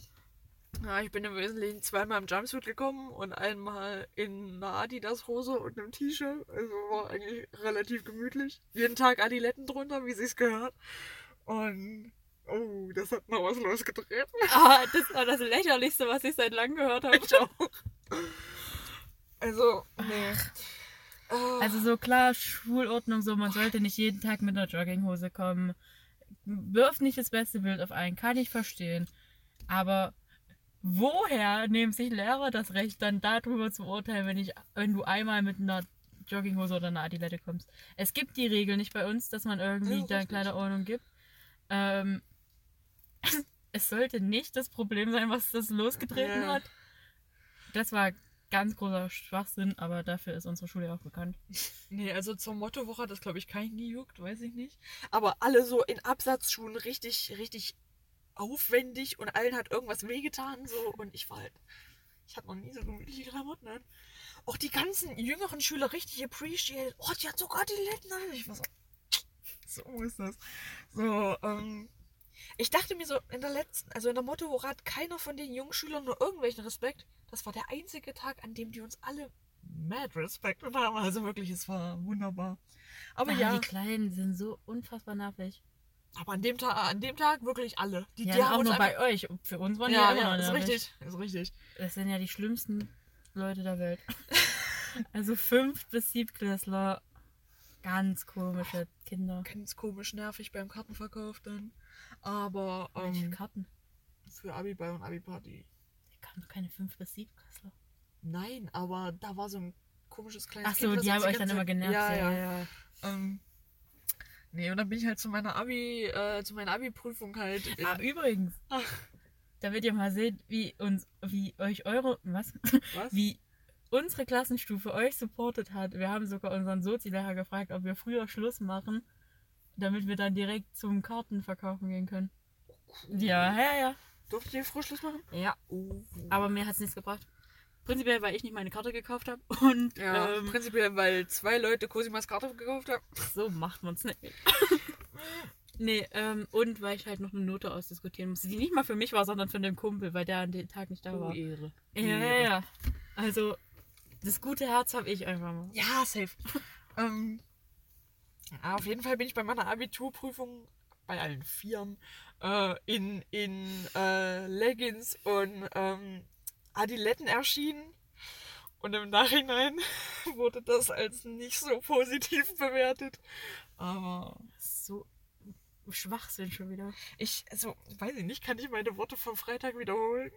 Ja, ich bin im Wesentlichen zweimal im Jumpsuit gekommen und einmal in einer Adidas-Hose und einem T-Shirt. Also war eigentlich relativ gemütlich. Jeden Tag Adiletten drunter, wie sich's gehört. Und oh, das hat mal was losgetreten. Ah, das war das lächerlichste, was ich seit langem gehört habe. Ich auch. Also, nee. Ah, Also so klar, Schulordnung, so man sollte nicht jeden Tag mit einer Jogginghose kommen. Wirft nicht das beste Bild auf einen, kann ich verstehen. Aber woher nehmen sich Lehrer das Recht, dann darüber zu urteilen, wenn, ich, wenn du einmal mit einer Jogginghose oder einer Adilette kommst? Es gibt die Regel nicht bei uns, dass man irgendwie Ja, da richtig. kleine Ordnung gibt. Ähm, es sollte nicht das Problem sein, was das losgetreten Ja. hat. Das war ganz großer Schwachsinn, aber dafür ist unsere Schule ja auch bekannt. Nee, also zur Mottowoche hat das, glaube ich, keinen gejuckt, weiß ich nicht. Aber alle so in Absatzschuhen richtig, richtig aufwendig und allen hat irgendwas wehgetan. So. Und ich war halt, ich hatte noch nie so gemütliche Klamotten an. Auch die ganzen jüngeren Schüler richtig appreciated. Oh, die hat sogar die Letten an. Ich war so, so ist das. So, ähm, ich dachte mir so, in der letzten, also in der Mottowoche hat keiner von den jungen Schülern nur irgendwelchen Respekt. Das war der einzige Tag, an dem die uns alle mad respektet haben. Also wirklich, es war wunderbar. Aber Ah, ja, Die Kleinen sind so unfassbar nervig. aber an dem Tag, an dem Tag wirklich alle. Die, Ja, die auch haben uns nur bei euch. Für uns waren die Ja, immer ja, ist richtig, ist richtig. Das sind ja die schlimmsten Leute der Welt. also fünf bis siebtklässler, ganz komische Kinder. Ganz komisch nervig beim Kartenverkauf dann. Aber Welche ähm, Karten? für Abiball und Abiparty. Die kamen keine fünf bis siebtklässler. Nein, aber da war so ein komisches kleines Ach so, Kind, die haben euch dann immer genervt. Ja, ja. ja. Ähm, nee, und dann bin ich halt zu meiner Abi, äh, zu meiner Abi-Prüfung halt. Ah, übrigens, Ach. damit ihr mal seht, wie uns, wie euch eure, was? was? Wie unsere Klassenstufe euch supportet hat. Wir haben sogar unseren Sozi-Lehrer gefragt, ob wir früher Schluss machen, damit wir dann direkt zum Kartenverkaufen gehen können. Ja, ja, ja. Durftet ihr Frühschluss machen? Ja, Oh. aber mir hat es nichts gebracht. Prinzipiell, weil ich nicht meine Karte gekauft habe. Und Ja, ähm, prinzipiell, weil zwei Leute Cosimas Karte gekauft haben. so macht man es nicht. nee, ähm, und weil ich halt noch eine Note ausdiskutieren musste, die nicht mal für mich war, sondern für den Kumpel, weil der an dem Tag nicht da war. Ehre. Ja, ja, ja. Also, das gute Herz habe ich einfach mal. Ja, safe. ähm, ja, auf jeden Fall bin ich bei meiner Abiturprüfung bei allen Vieren äh, in, in äh, Leggings und ähm, Adiletten erschienen. Und im Nachhinein wurde das als nicht so positiv bewertet. Aber So Schwachsinn schon wieder. ich, also, weiß ich nicht, kann ich meine Worte vom Freitag wiederholen?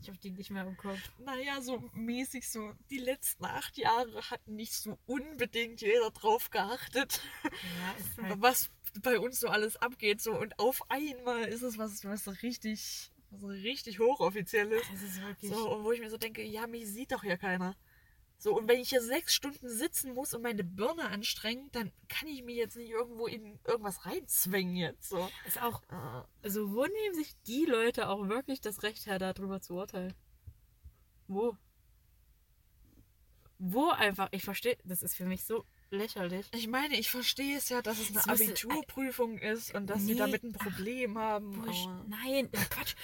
Ich habe die nicht mehr im Kopf. Naja, so mäßig so, die letzten acht Jahre hat nicht so unbedingt jeder drauf geachtet. Ja, halt was bei uns so alles abgeht. So und auf einmal ist es was, was so richtig, was so richtig hochoffiziell ist. Es ist wirklich. So, und wo ich mir so denke, ja, mich sieht doch hier keiner. So, und wenn ich hier sechs Stunden sitzen muss und meine Birne anstrengen, dann kann ich mich jetzt nicht irgendwo in irgendwas reinzwängen jetzt. So. Ist auch. Äh, Also, wo nehmen sich die Leute auch wirklich das Recht her, darüber zu urteilen? Wo? Wo einfach? Ich verstehe, das ist für mich so lächerlich. Ich meine, ich verstehe es ja, dass es eine Es müsste- Abiturprüfung ist und dass sie Nee. damit ein Problem haben. Busch, nein, äh, Quatsch.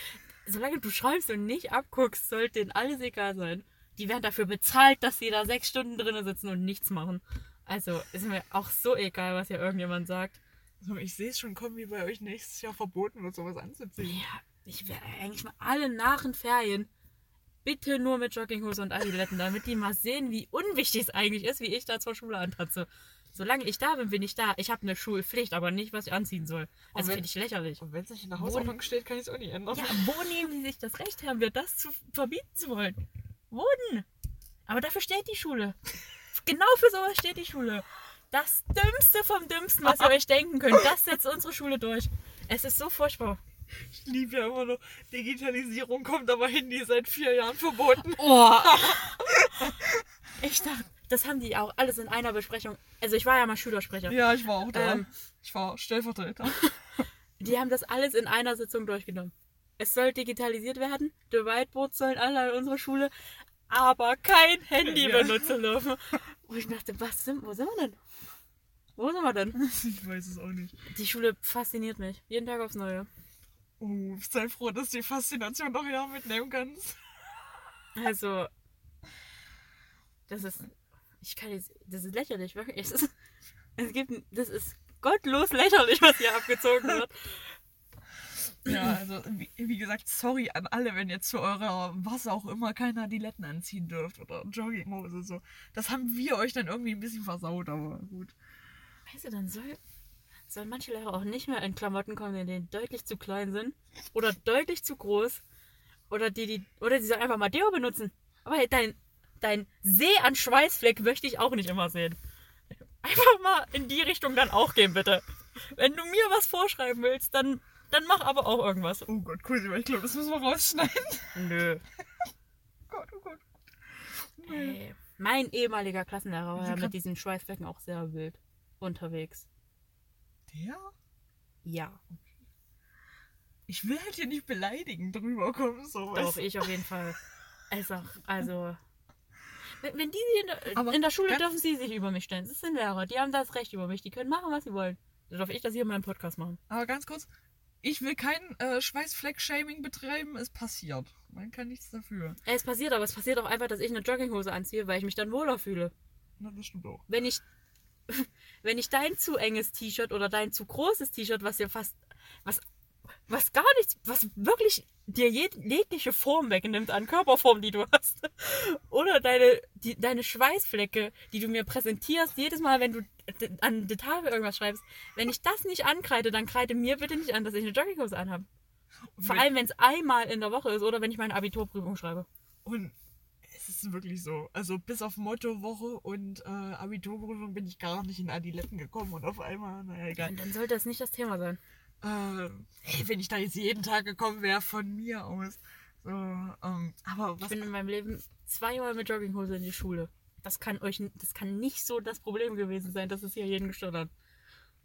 Solange du schreibst und nicht abguckst, sollte denen alles egal sein. Die werden dafür bezahlt, dass sie da sechs Stunden drinnen sitzen und nichts machen. Also ist mir auch so egal, was hier irgendjemand sagt. So, ich sehe es schon kommen, wie bei euch nächstes Jahr verboten wird, sowas anzuziehen. Ja, ich wäre eigentlich mal alle nach den Ferien bitte nur mit Jogginghose und Adiletten, damit die mal sehen, wie unwichtig es eigentlich ist, wie ich da zur Schule antatze. Solange ich da bin, bin ich da. Ich habe eine Schulpflicht, aber nicht, was ich anziehen soll. Also finde ich lächerlich. Und wenn es nicht in der Hausordnung steht, kann ich es auch nicht ändern. Ja, wo nehmen die sich das Recht her, mir das zu verbieten zu wollen? Wo denn? Aber dafür steht die Schule. Genau für sowas steht die Schule. Das Dümmste vom Dümmsten, was ihr euch denken könnt, das setzt unsere Schule durch. Es ist so furchtbar. Ich liebe ja immer noch, Digitalisierung kommt, aber Handy seit vier Jahren verboten. Oh. Ich dachte, das haben die auch alles in einer Besprechung. Also ich war ja mal Schülersprecher. Ja, ich war auch da. Ähm. ich war Stellvertreter. Die haben das alles in einer Sitzung durchgenommen. Es soll digitalisiert werden, die Whiteboards sollen alle an unserer Schule, aber kein Handy Ja. benutzen dürfen. Wo ich dachte, was sind, wo sind wir denn? Wo sind wir denn? Ich weiß es auch nicht. Die Schule fasziniert mich. Jeden Tag aufs Neue. Oh, sei froh, dass du die Faszination doch ja mitnehmen kannst. Also, das ist, ich kann jetzt, das ist lächerlich, wirklich. Es, ist, es gibt, das ist gottlos lächerlich, was hier abgezogen wird. Ja, also wie, wie, gesagt, sorry an alle, wenn ihr zu eurer was auch immer keine Adiletten anziehen dürft oder Jogginghose so. Das haben wir euch dann irgendwie ein bisschen versaut, aber gut. Weißt du, dann soll, sollen manche Lehrer auch nicht mehr in Klamotten kommen, die denen deutlich zu klein sind oder deutlich zu groß oder die, die oder die sollen einfach mal Deo benutzen. Aber dein, dein See an Schweißfleck möchte ich auch nicht immer sehen. Einfach mal in die Richtung dann auch gehen, bitte. Wenn du mir was vorschreiben willst, dann dann mach aber auch irgendwas. Oh Gott, cool, ich glaube, das müssen wir rausschneiden. Nö. oh Gott, oh Gott. Nee. Mein ehemaliger Klassenlehrer war ja mit diesen Schweißflecken auch sehr wild unterwegs. Der? Ja. Ich will halt hier nicht beleidigend drüber kommen, so Doch, ich auf jeden Fall. Also, also. Wenn, wenn die in der, in der Schule dürfen sie sich über mich stellen. Das sind Lehrer, die haben das Recht über mich. Die können machen, was sie wollen. Dann darf ich das hier in meinem Podcast machen. Aber ganz kurz, ich will kein äh, Schweißfleck-Shaming betreiben. Es passiert. Man kann nichts dafür. Es passiert, aber es passiert auch einfach, dass ich eine Jogginghose anziehe, weil ich mich dann wohler fühle. Na, das stimmt auch. Wenn ich, wenn ich dein zu enges T-Shirt oder dein zu großes T-Shirt, was dir fast, was, was gar nichts, was wirklich dir jegliche Form wegnimmt an Körperform, die du hast. Oder deine, die, deine Schweißflecke, die du mir präsentierst, jedes Mal, wenn du an der Tafel irgendwas schreibst. Wenn ich das nicht ankreide, dann kreide mir bitte nicht an, dass ich eine Jogginghose anhabe. Vor allem, wenn es einmal in der Woche ist oder wenn ich meine Abiturprüfung schreibe. Und es ist wirklich so. Also bis auf Mottowoche und äh, Abiturprüfung bin ich gar nicht in Adiletten gekommen und auf einmal, naja, egal. Und dann sollte das nicht das Thema sein. Äh, hey, wenn ich da jetzt jeden Tag gekommen wäre, von mir aus. So, ähm, aber was ich bin in meinem Leben zweimal mit Jogginghose in die Schule. Das kann euch, das kann nicht so das Problem gewesen sein, dass es hier jeden gestört hat.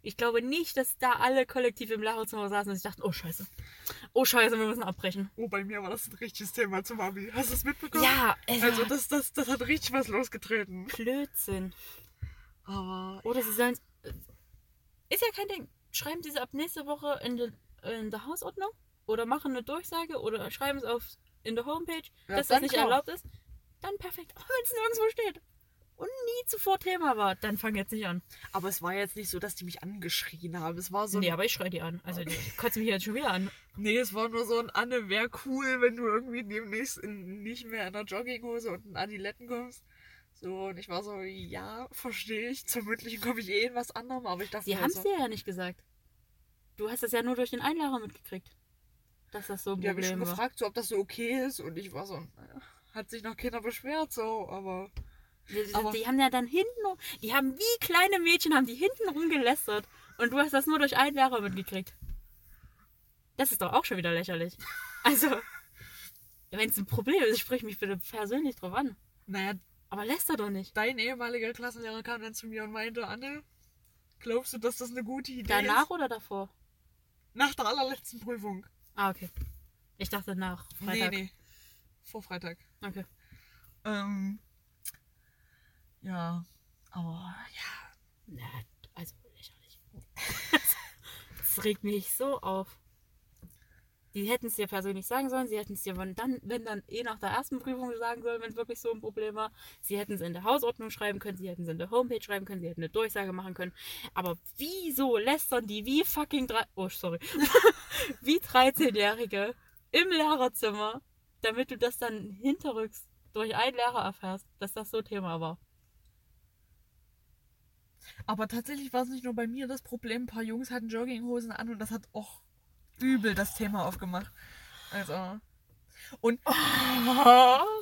Ich glaube nicht, dass da alle kollektiv im Lehrerzimmer saßen und sich dachten, oh scheiße, oh scheiße, wir müssen abbrechen. Oh, bei mir war das ein richtiges Thema zum Abi. Hast du es mitbekommen? Ja, es also das, das, das hat richtig was losgetreten. Blödsinn. Aber. Oder sie sollen Ist ja kein Ding. Schreiben sie es ab nächste Woche in, de, in der Hausordnung oder machen eine Durchsage oder schreiben es auf in der Homepage, ja, dass das nicht klar. erlaubt ist. Dann perfekt. Auch wenn es nirgendwo steht und nie zuvor Thema war, dann fang jetzt nicht an. Aber es war jetzt nicht so, dass die mich angeschrien haben. Es war so. Nee, aber ich schreie die an. Also, die kotzt mich jetzt schon wieder an. Nee, es war nur so ein Anne, wäre cool, wenn du irgendwie demnächst in, nicht mehr in einer Jogginghose und in Adiletten kommst. So, und ich war so, ja, verstehe ich. Zum Mündlichen komme ich eh in was anderem, aber ich dachte. Die haben es dir ja nicht gesagt. Du hast das ja nur durch den Einlager mitgekriegt. Dass das so ein die Problem Die haben mich schon gefragt, so, ob das so okay ist. Und ich war so, naja, hat sich noch keiner beschwert, so, aber. Die, aber die haben ja dann hinten, die haben wie kleine Mädchen, haben die hinten rumgelästert. Und du hast das nur durch einen Lehrer mitgekriegt. Das ist doch auch schon wieder lächerlich. Also, wenn es ein Problem ist, sprich mich bitte persönlich drauf an. Naja, aber läster doch nicht. Dein ehemaliger Klassenlehrer kam dann zu mir und meinte, Anne, glaubst du, dass das eine gute Idee Danach ist? Danach oder davor? Nach der allerletzten Prüfung. Ah, okay. Ich dachte nach Freitag. Nee, nee. Vor Freitag. Okay. Ähm, ja, aber ja. Na, also lächerlich. das regt mich so auf. Die hätten es dir persönlich sagen sollen, sie hätten es dir dann, wenn dann eh nach der ersten Prüfung sagen sollen, wenn es wirklich so ein Problem war. Sie hätten es in der Hausordnung schreiben können, sie hätten es in der Homepage schreiben können, sie hätten eine Durchsage machen können. Aber wieso lästern die wie fucking drei. Oh, sorry. wie 13-Jährige im Lehrerzimmer, damit du das dann hinterrücks durch einen Lehrer erfährst, dass das so Thema war. Aber tatsächlich war es nicht nur bei mir das Problem. Ein paar Jungs hatten Jogginghosen an und das hat auch übel das Thema aufgemacht. Also. Und oh.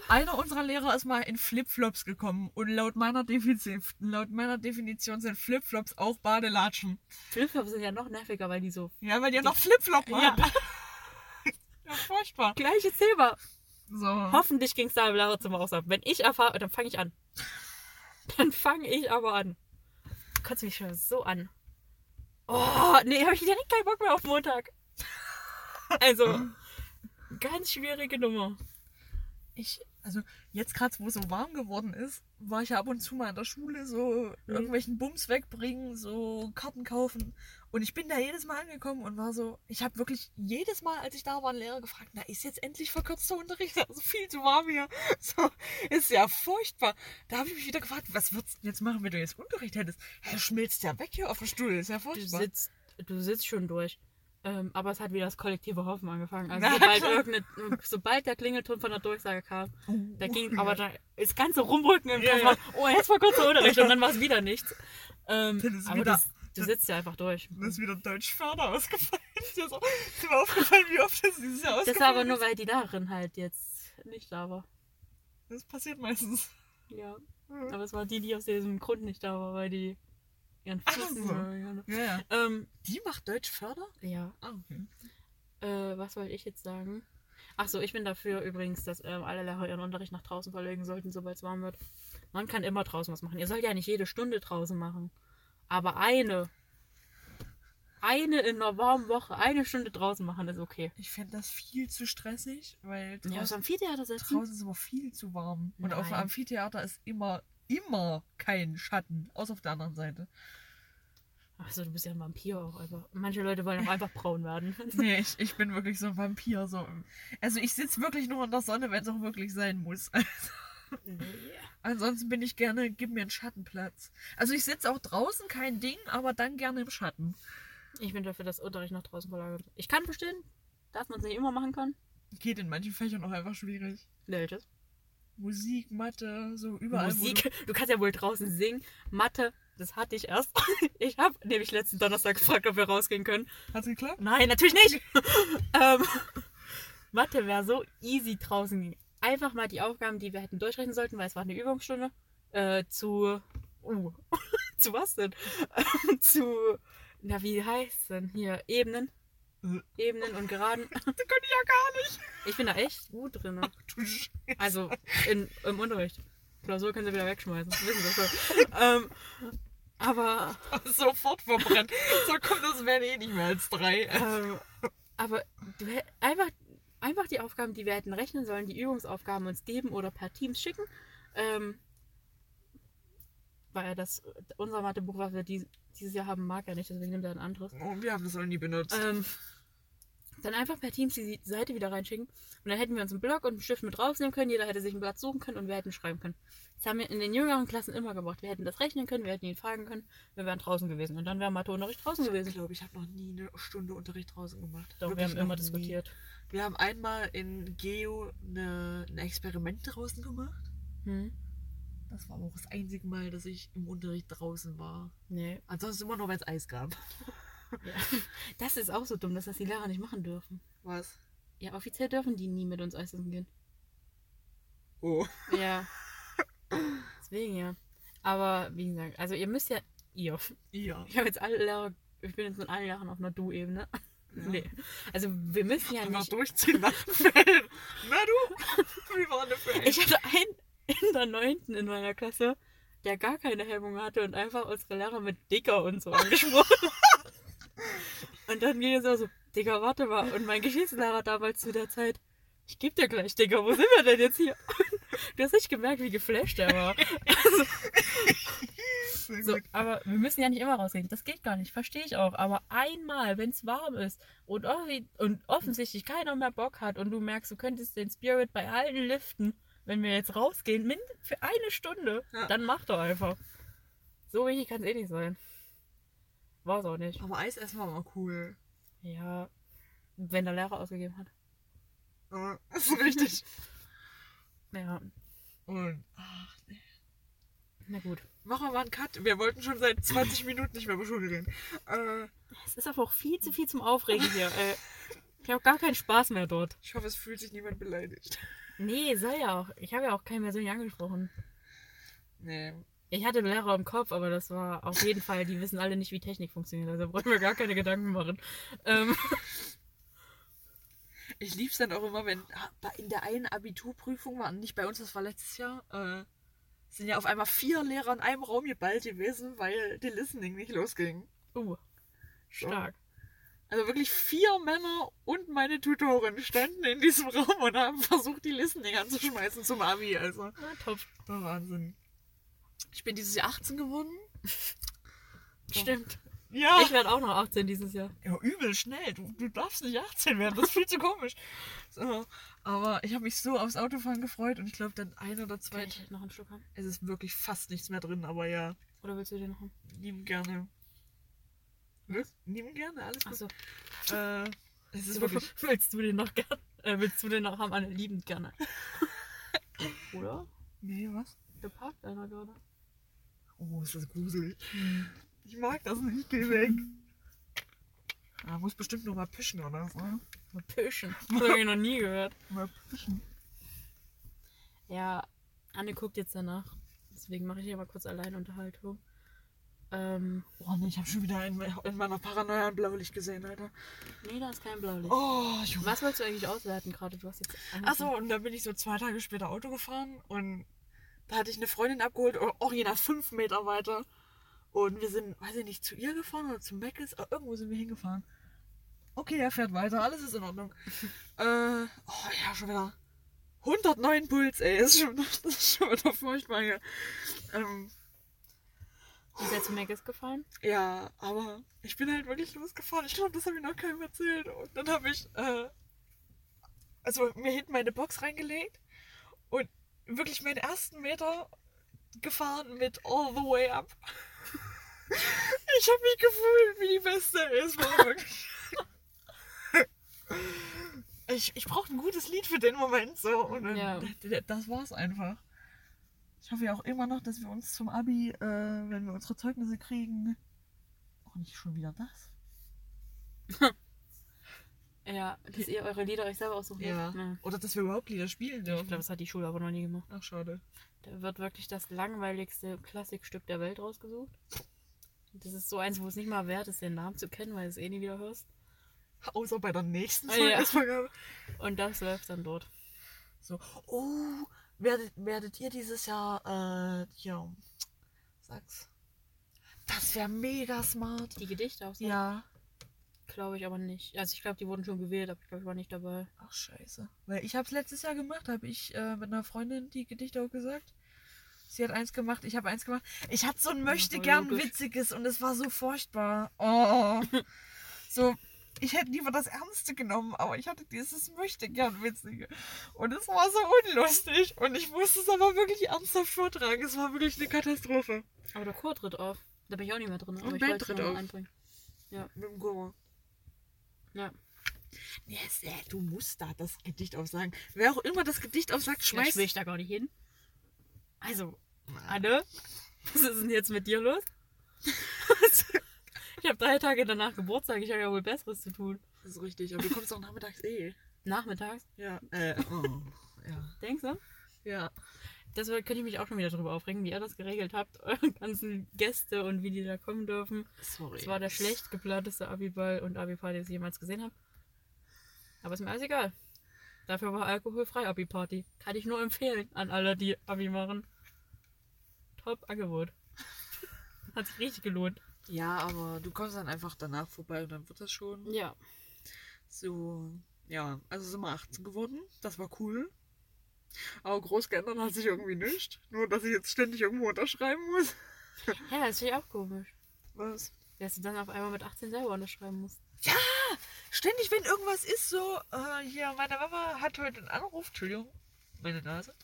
einer unserer Lehrer ist mal in Flipflops gekommen. Und laut meiner, Definition, laut meiner Definition sind Flipflops auch Badelatschen. Flipflops sind ja noch nerviger, weil die so. Ja, weil die ja noch Flipflop waren. Ja. ja, furchtbar. Gleiches Thema. So. Hoffentlich ging es da im Lehrerzimmer auch ab. Wenn ich erfahre, dann fange ich an. Dann fange ich aber an kotzt mich schon so an. Oh, nee, habe ich direkt keinen Bock mehr auf Montag. Also, ganz schwierige Nummer. Ich, also jetzt gerade, wo es so warm geworden ist, war ich ja ab und zu mal in der Schule, so Mhm. irgendwelchen Bums wegbringen, so Karten kaufen. Und ich bin da jedes Mal angekommen und war so, ich habe wirklich jedes Mal, als ich da war, einen Lehrer gefragt, na, ist jetzt endlich verkürzter Unterricht? Also viel zu warm hier. So, ist ja furchtbar. Da habe ich mich wieder gefragt, was würdest du jetzt machen, wenn du jetzt Unterricht hättest? Er schmilzt ja weg hier auf dem Stuhl, ist ja Du furchtbar. sitzt, du sitzt schon durch. Ähm, aber es hat wieder das kollektive Hoffen angefangen. Also sobald, sobald der Klingelton von der Durchsage kam, da ging ja. aber da, das ganze Rumrücken im Ja, Kopf ja. war, oh, jetzt war kurzer Unterricht und dann war es wieder nichts. Ähm, aber wieder- das, du sitzt ja einfach durch. Dann ist wieder Deutsch Förder ausgefallen. Ist mir, so, ist mir aufgefallen, wie oft das dieses Jahr Das ausgefallen war aber nur, weil die Lehrerin halt jetzt nicht da war. Das passiert meistens. Ja. Aber es war die, die aus diesem Grund nicht da war, weil die ihren Ach Füßen. so. Ja, Ja, ja. ähm, Die macht Deutsch Förder? ja. Ah, okay. Äh, was wollte ich jetzt sagen? Ach so, ich bin dafür übrigens, dass ähm, alle Lehrer ihren Unterricht nach draußen verlegen sollten, sobald es warm wird. Man kann immer draußen was machen. Ihr sollt ja nicht jede Stunde draußen machen. Aber eine. Eine in einer warmen Woche, eine Stunde draußen machen ist okay. Ich finde das viel zu stressig, weil Ja, aus draußen, Amphitheater setzen. draußen ist immer viel zu warm. Und auf dem Nein. Amphitheater ist immer, immer kein Schatten. Außer auf der anderen Seite. Achso, du bist ja ein Vampir auch einfach. Manche Leute wollen auch einfach braun werden. Nee, ich, ich bin wirklich so ein Vampir. So. Also ich sitze wirklich nur in der Sonne, wenn es auch wirklich sein muss. nee. Ansonsten bin ich gerne, gib mir einen Schattenplatz. Also ich sitze auch draußen, kein Ding, aber dann gerne im Schatten. Ich bin dafür, dass Unterricht nach draußen verlagert wird. Ich kann verstehen, dass man es nicht immer machen kann. Geht in manchen Fächern auch einfach schwierig. Welches? Musik, Mathe, so überall. Musik. Du kannst ja wohl draußen singen. Mathe, das hatte ich erst. Ich habe nämlich letzten Donnerstag gefragt, ob wir rausgehen können. Du... Hat's geklappt? Nein, natürlich nicht. ähm, Mathe wäre so easy draußen. Einfach mal die Aufgaben, die wir hätten durchrechnen sollten, weil es war eine Übungsstunde, äh, zu. Uh, zu was denn? Zu. Na, wie heißt denn hier? Ebenen. Ebenen und Geraden. Das könnte ich ja gar nicht. Ich bin da echt gut drin. Du Sch- Also in, im Unterricht. Klausur können sie wieder wegschmeißen. Das wissen sie schon. ähm, aber, Sofort verbrennt. So kommt das werden eh nicht mehr als drei. ähm, aber du, einfach, einfach die Aufgaben, die wir hätten rechnen sollen, die Übungsaufgaben uns geben oder per Teams schicken. Ähm, weil das unser Mathebuch, was wir dies, dieses Jahr haben, mag er nicht, deswegen nimmt er ein anderes. Oh, wir haben das auch nie benutzt. Ähm, dann einfach per Teams die Seite wieder reinschicken. Und dann hätten wir uns einen Block und einen Stift mit rausnehmen können. Jeder hätte sich einen Platz suchen können und wir hätten schreiben können. Das haben wir in den jüngeren Klassen immer gemacht. Wir hätten das rechnen können, wir hätten ihn fragen können. Wir wären draußen gewesen. Und dann wäre Matheunterricht draußen ich gewesen. glaube, ich habe noch nie eine Stunde Unterricht draußen gemacht. Doch, wir haben immer nie. diskutiert. Wir haben einmal in Geo eine, ein Experiment draußen gemacht. Hm? Das war aber auch das einzige Mal, dass ich im Unterricht draußen war. Nee. Ansonsten immer nur, wenn es Eis gab. Ja. Das ist auch so dumm, dass das die Lehrer nicht machen dürfen. Was? Ja, offiziell dürfen die nie mit uns Eis essen gehen. Oh. Ja. Deswegen ja. Aber wie gesagt, also ihr müsst ja. Ihr. Ja. Ich habe jetzt alle Lehrer. Ich bin jetzt mit allen Lehrern auf einer Du-Ebene. Nee. Also wir müssen ja nicht. durchziehen nach dem Feld. Na du? Wie war denn für Ich hatte einen in der neunten in meiner Klasse, der gar keine Hemmung hatte und einfach unsere Lehrer mit Dicker und so angesprochen. und dann ging es auch so, Digga, warte mal. Und mein Geschichtslehrer damals zu der Zeit, ich geb dir gleich, Digga, wo sind wir denn jetzt hier? Du hast nicht gemerkt, wie geflasht er war. Sehr So, aber wir müssen ja nicht immer rausgehen. Das geht gar nicht, verstehe ich auch. Aber einmal, wenn es warm ist und, offi- und offensichtlich keiner mehr Bock hat und du merkst, du könntest den Spirit bei allen liften, wenn wir jetzt rausgehen, mind für eine Stunde, Ja. dann mach doch einfach. So wichtig kann es eh nicht sein. War es auch nicht. Aber Eis essen war mal cool. Ja, wenn der Lehrer ausgegeben hat. Ja, ist richtig. Ja, Und, ach, nee. na gut. Machen wir mal einen Cut. Wir wollten schon seit 20 Minuten nicht mehr über Schule reden. Äh, Es ist aber auch viel zu viel zum Aufregen hier. Äh, ich habe gar keinen Spaß mehr dort. ich hoffe, es fühlt sich niemand beleidigt. Nee, soll ja auch. Ich habe ja auch keinen persönlich angesprochen. Nee. Ich hatte einen Lehrer im Kopf, aber das war auf jeden Fall, die wissen alle nicht, wie Technik funktioniert. Also brauchen wir gar keine Gedanken machen. Ähm, Ich lieb's dann auch immer, wenn in der einen Abiturprüfung war, nicht bei uns, das war letztes Jahr, äh, sind ja auf einmal vier Lehrer in einem Raum geballt gewesen, weil die Listening nicht losging. uh, stark. Also wirklich vier Männer und meine Tutorin standen in diesem Raum und haben versucht, die Listening anzuschmeißen zum Abi. Also, Na, top. war Wahnsinn. Ich bin dieses Jahr 18 geworden. Stimmt. Ja. Ich werde auch noch 18 dieses Jahr. Ja, übel schnell. Du, du darfst nicht 18 werden. Das ist viel zu komisch. So, aber ich habe mich so aufs Autofahren gefreut und ich glaube, dann ein oder zwei. Kann ich noch einen Schluck haben? Es ist wirklich fast nichts mehr drin, aber ja, Oder willst du den noch haben? lieben gerne. Was? Lieben gerne, alles gut. Äh, ist wirklich. Willst du den noch gern? Äh, willst du den noch haben? Alle liebend gerne. Oder? Nee, was? Da parkt einer gerade. Oh, ist das gruselig. Ich mag das nicht. Geh weg. Ah, muss bestimmt noch mal pischen oder so. Mal pischen. Das habe ich noch nie gehört. Mal pischen. Ja, Anne guckt jetzt danach. Deswegen mache ich hier mal kurz Alleinunterhaltung. Ähm, Oh nee, ich habe schon wieder in, in meiner Paranoia ein Blaulicht gesehen, Alter. nee, da ist kein Blaulicht. Oh, Junge. Was wolltest du eigentlich auswerten gerade? Du hast jetzt Achso, und dann bin ich so zwei Tage später Auto gefahren und da hatte ich eine Freundin abgeholt, original fünf Meter weiter. Und wir sind, weiß ich nicht, zu ihr gefahren oder zum Meckes, aber irgendwo sind wir hingefahren. Okay, er fährt weiter, alles ist in Ordnung. äh, oh ja, schon wieder 109 Puls, ey, das ist schon, das ist schon wieder furchtbar hier. Ähm, Ist er zu Megas gefallen? ja, aber ich bin halt wirklich losgefahren. Ich glaube, das habe ich noch keinem erzählt. Und dann habe ich, äh, also mir hinten meine Box reingelegt und wirklich meinen ersten Meter gefahren mit All the Way Up. Ich habe mich gefühlt wie die Beste. Es war wirklich. Ich, ich brauchte ein gutes Lied für den Moment so. Und dann, Ja. das war's einfach. Ich hoffe ja auch immer noch, dass wir uns zum Abi, äh, wenn wir unsere Zeugnisse kriegen. Auch nicht schon wieder das. Ja, dass ihr eure Lieder euch selber aussuchen dürft. Ja. Oder dass wir überhaupt Lieder spielen Ich dürfen. glaube, das hat die Schule aber noch nie gemacht. Ach, schade. Da wird wirklich das langweiligste Klassikstück der Welt rausgesucht. Das ist so eins, wo es nicht mal wert ist, den Namen zu kennen, weil du es eh nie wieder hörst. Außer bei der nächsten Ah, ja. Und das läuft dann dort. So, oh, werdet, werdet ihr dieses Jahr, äh, ja, sag's. Das wäre mega smart. Die Gedichte auch Ja. Glaube ich aber nicht. Also ich glaube, die wurden schon gewählt, aber ich glaube, ich war nicht dabei. Ach, scheiße. Weil ich hab's letztes Jahr gemacht, habe ich äh, mit einer Freundin die Gedichte auch gesagt. Sie hat eins gemacht, ich habe eins gemacht. Ich hatte so ein möchte gern witziges und es war so furchtbar. Oh. so, ich hätte lieber das Ernste genommen, aber ich hatte dieses möchte gern witzige. Und es war so unlustig und ich musste es aber wirklich ernsthaft vortragen. Es war wirklich eine Katastrophe. Aber der Chor tritt auf. Da bin ich auch nicht mehr drin. Aber Und ich Ben wollte tritt auf. einbringen. Mit dem Chor. Ja. Yes, du musst da das Gedicht aufsagen. Wer auch immer das Gedicht aufsagt, Schmeiß schmeißt. will ich da gar nicht hin. Also, Anne, was ist denn jetzt mit dir los? ich habe drei Tage danach Geburtstag. Ich habe ja wohl Besseres zu tun. Das ist richtig, aber du kommst auch nachmittags eh. Nachmittags, Ja. Äh, oh. Ja. denkst du? Ja. Das könnte ich mich auch schon wieder drüber aufregen, wie ihr das geregelt habt. Eure ganzen Gäste und wie die da kommen dürfen. Sorry. Das war der schlecht geplanteste Abiball und Abi-Party, den ich jemals gesehen habe. Aber ist mir alles egal. Dafür war alkoholfrei Abi-Party. Kann ich nur empfehlen an alle, die Abi machen. Top Angebot. Hat sich richtig gelohnt. Ja, aber du kommst dann einfach danach vorbei und dann wird das schon Ja. so. Ja, also sind wir 18 geworden. Das war cool. Aber groß geändert hat sich irgendwie nichts. Nur, dass ich jetzt ständig irgendwo unterschreiben muss. Ja, das finde ich auch komisch. Was? Dass du dann auf einmal mit 18 selber unterschreiben musst. Ständig, wenn irgendwas ist, so, äh, hier, meine Mama hat heute einen Anruf, Entschuldigung, meine Nase.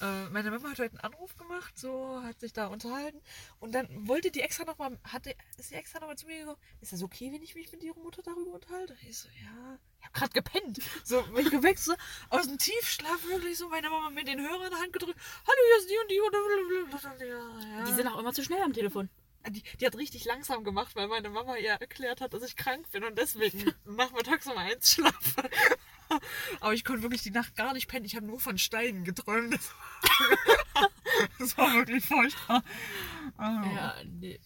äh, meine Mama hat heute einen Anruf gemacht, so, hat sich da unterhalten. Und dann wollte die extra nochmal, hatte, ist sie extra nochmal zu mir gekommen, ist das okay, wenn ich mich mit ihrer Mutter darüber unterhalte? Ich so, ja, ich hab grad gepennt. So, bin ich geweckt, so, aus dem Tiefschlaf wirklich so, meine Mama mit den Hörern in der Hand gedrückt, hallo, hier ist die und die und ja, ja. Die sind auch immer zu schnell am Telefon. Die, die hat richtig langsam gemacht, weil meine Mama ihr erklärt hat, dass ich krank bin und deswegen nachmittags um eins schlafe. Aber ich konnte wirklich die Nacht gar nicht pennen. Ich habe nur von Steinen geträumt. Das war, wirklich furchtbar. Also, Ja, nee.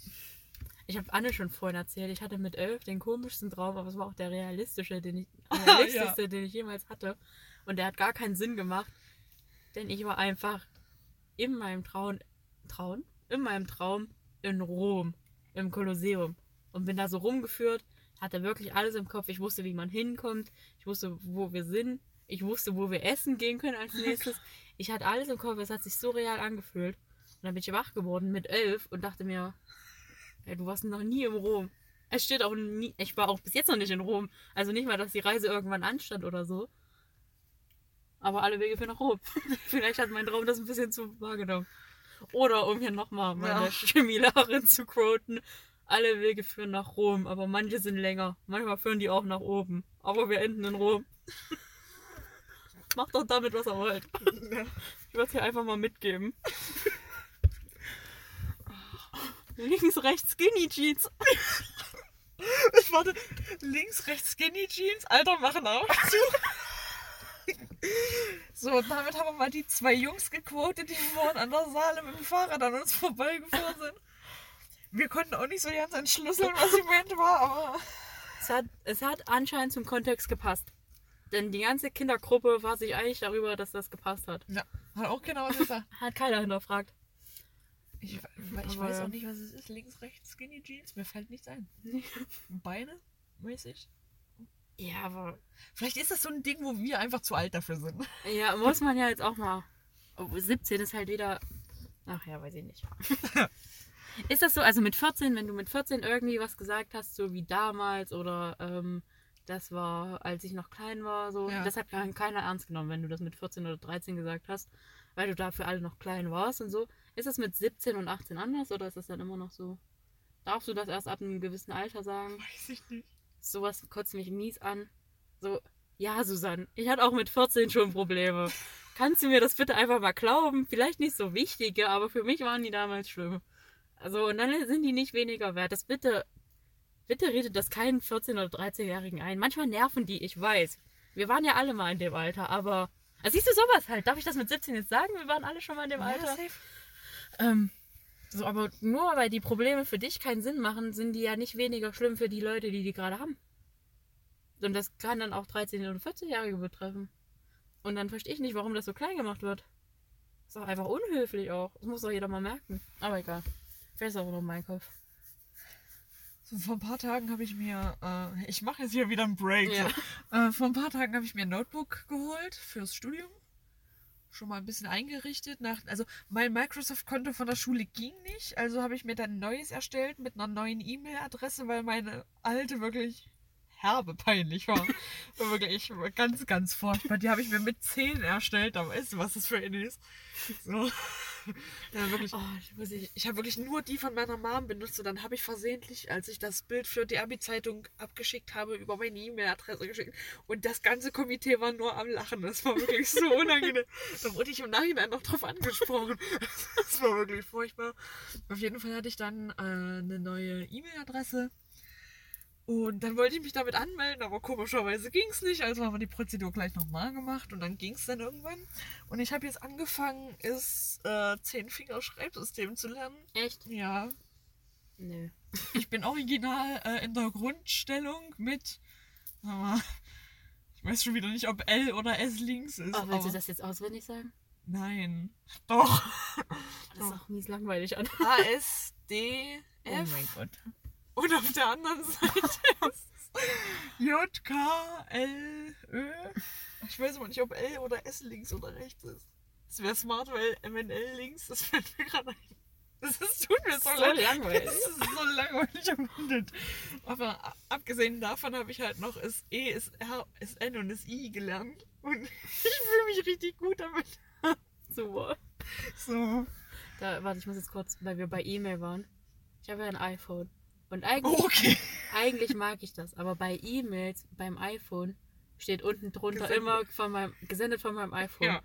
Ich habe Anne schon vorhin erzählt, ich hatte mit elf den komischsten Traum, aber es war auch der realistische, den ich, realistischste, den ich jemals hatte. Und der hat gar keinen Sinn gemacht, denn ich war einfach in meinem Traum, Traum? In meinem Traum in Rom, im Kolosseum und bin da so rumgeführt, hatte wirklich alles im Kopf. Ich wusste, wie man hinkommt, ich wusste, wo wir sind, ich wusste, wo wir essen gehen können als nächstes. Ich hatte alles im Kopf, es hat sich so real angefühlt. dann bin ich wach geworden mit elf und dachte mir, ey, du warst noch nie im Rom. Es steht auch nie, ich war auch bis jetzt noch nicht in Rom. Also nicht mal, dass die Reise irgendwann anstand oder so. Aber alle Wege führen nach Rom. Vielleicht hat mein Traum das ein bisschen zu wahrgenommen. Oder um hier nochmal meine Ja. Chemielehrerin zu quoten. Alle Wege führen nach Rom, aber manche sind länger. Manchmal führen die auch nach oben. Aber wir enden in Rom. Macht doch damit, was ihr wollt. Ich würde es hier einfach mal mitgeben. Links, rechts, Skinny Jeans. Ich warte, links, rechts Skinny Jeans, Alter, machen auch zu. So, und damit haben wir mal die zwei Jungs gequotet, die vorhin an der Saale mit dem Fahrrad an uns vorbeigefahren sind. Wir konnten auch nicht so ganz entschlüsseln, was sie meint war, aber Es hat, es hat anscheinend zum Kontext gepasst. Denn die ganze Kindergruppe war sich einig darüber, dass das gepasst hat. ja, hat auch genau was gesagt. Hat keiner hinterfragt. Ich, ich weiß auch nicht, was es ist. Links, rechts Skinny Jeans, mir fällt nichts ein. Beine mäßig. Ja, aber. Vielleicht ist das so ein Ding, wo wir einfach zu alt dafür sind. Ja, muss man ja jetzt auch mal. Oh, 17 ist halt wieder. Ach ja, weiß ich nicht. ist das so, also mit 14, wenn du mit 14 irgendwie was gesagt hast, so wie damals oder ähm, das war, als ich noch klein war, so, Ja. das hat kein- keiner ernst genommen, wenn du das mit 14 oder 13 gesagt hast, weil du dafür alle noch klein warst und so. Ist das mit 17 und 18 anders oder ist das dann immer noch so? Darfst du das erst ab einem gewissen Alter sagen? Weiß ich nicht. sowas kotzt mich mies an. So, ja, Susanne, ich hatte auch mit 14 schon Probleme. Kannst du mir das bitte einfach mal glauben? Vielleicht nicht so wichtige, aber für mich waren die damals schlimm. Also, und dann sind die nicht weniger wert. Das bitte, bitte redet das keinen 14- oder 13-Jährigen ein. Manchmal nerven die, ich weiß. Wir waren ja alle mal in dem Alter, aber. Also siehst du sowas halt? Darf ich das mit 17 jetzt sagen? Wir waren alle schon mal in dem Alter. safe. Ähm, so, aber nur weil die Probleme für dich keinen Sinn machen, sind die ja nicht weniger schlimm für die Leute, die die gerade haben. Und das kann dann auch 13- oder 14-Jährige betreffen. Und dann verstehe ich nicht, warum das so klein gemacht wird. Ist doch einfach unhöflich auch. Das muss doch jeder mal merken. Aber egal. Vielleicht ist auch nur mein Kopf. So, vor ein paar Tagen habe ich mir, äh, ich mache jetzt hier wieder einen Break. Ja. So. Äh, vor ein paar Tagen habe ich mir ein Notebook geholt fürs Studium. Schon mal ein bisschen eingerichtet. Nach, also mein Microsoft-Konto von der Schule ging nicht, also habe ich mir dann ein neues erstellt mit einer neuen E-Mail-Adresse, weil meine alte wirklich herbe peinlich war. war wirklich ganz, ganz furchtbar. Die habe ich mir mit 10 erstellt, da weißt du, was das für eine ist. So. Ja, wirklich. Oh, ich ich. Ich habe wirklich nur die von meiner Mom benutzt und dann habe ich versehentlich, als ich das Bild für die Abi-Zeitung abgeschickt habe, über meine E-Mail-Adresse geschickt. Und das ganze Komitee war nur am Lachen. Das war wirklich so unangenehm. da wurde ich im Nachhinein noch drauf angesprochen. Das war wirklich furchtbar. Auf jeden Fall hatte ich dann äh, eine neue E-Mail-Adresse. Und dann wollte ich mich damit anmelden, aber komischerweise ging es nicht. Also haben wir die Prozedur gleich nochmal gemacht und dann ging es dann irgendwann. Und ich habe jetzt angefangen, ist äh, Zehn-Finger-Schreibsystem zu lernen. Echt? Ja, Nö. ich bin original äh, in der Grundstellung mit. warte mal, ich weiß schon wieder nicht, ob L oder S links ist. Oh, willst du aber- das jetzt auswendig sagen? Nein. Doch. Das ist auch mies langweilig an. A, S, D, F. Gott. Und auf der anderen Seite ist J, K, L, Ö. Ich weiß aber nicht, ob L oder S links oder rechts ist. Das wäre smart, weil MNL links, das fällt mir gerade ein. Das ist, tut mir so, So leid. langweilig. Das ist so langweilig am Ende. Aber abgesehen davon habe ich halt noch ist E, ist R, ist N und ist I gelernt. Und ich fühle mich richtig gut damit. Super. So. Da, warte, ich muss jetzt kurz, weil wir bei E-Mail waren. Ich habe ja ein iPhone. Und eigentlich, Okay. eigentlich mag ich das, aber bei E-Mails beim iPhone steht unten drunter Gesendet. immer von meinem, gesendet von meinem iPhone. Ja.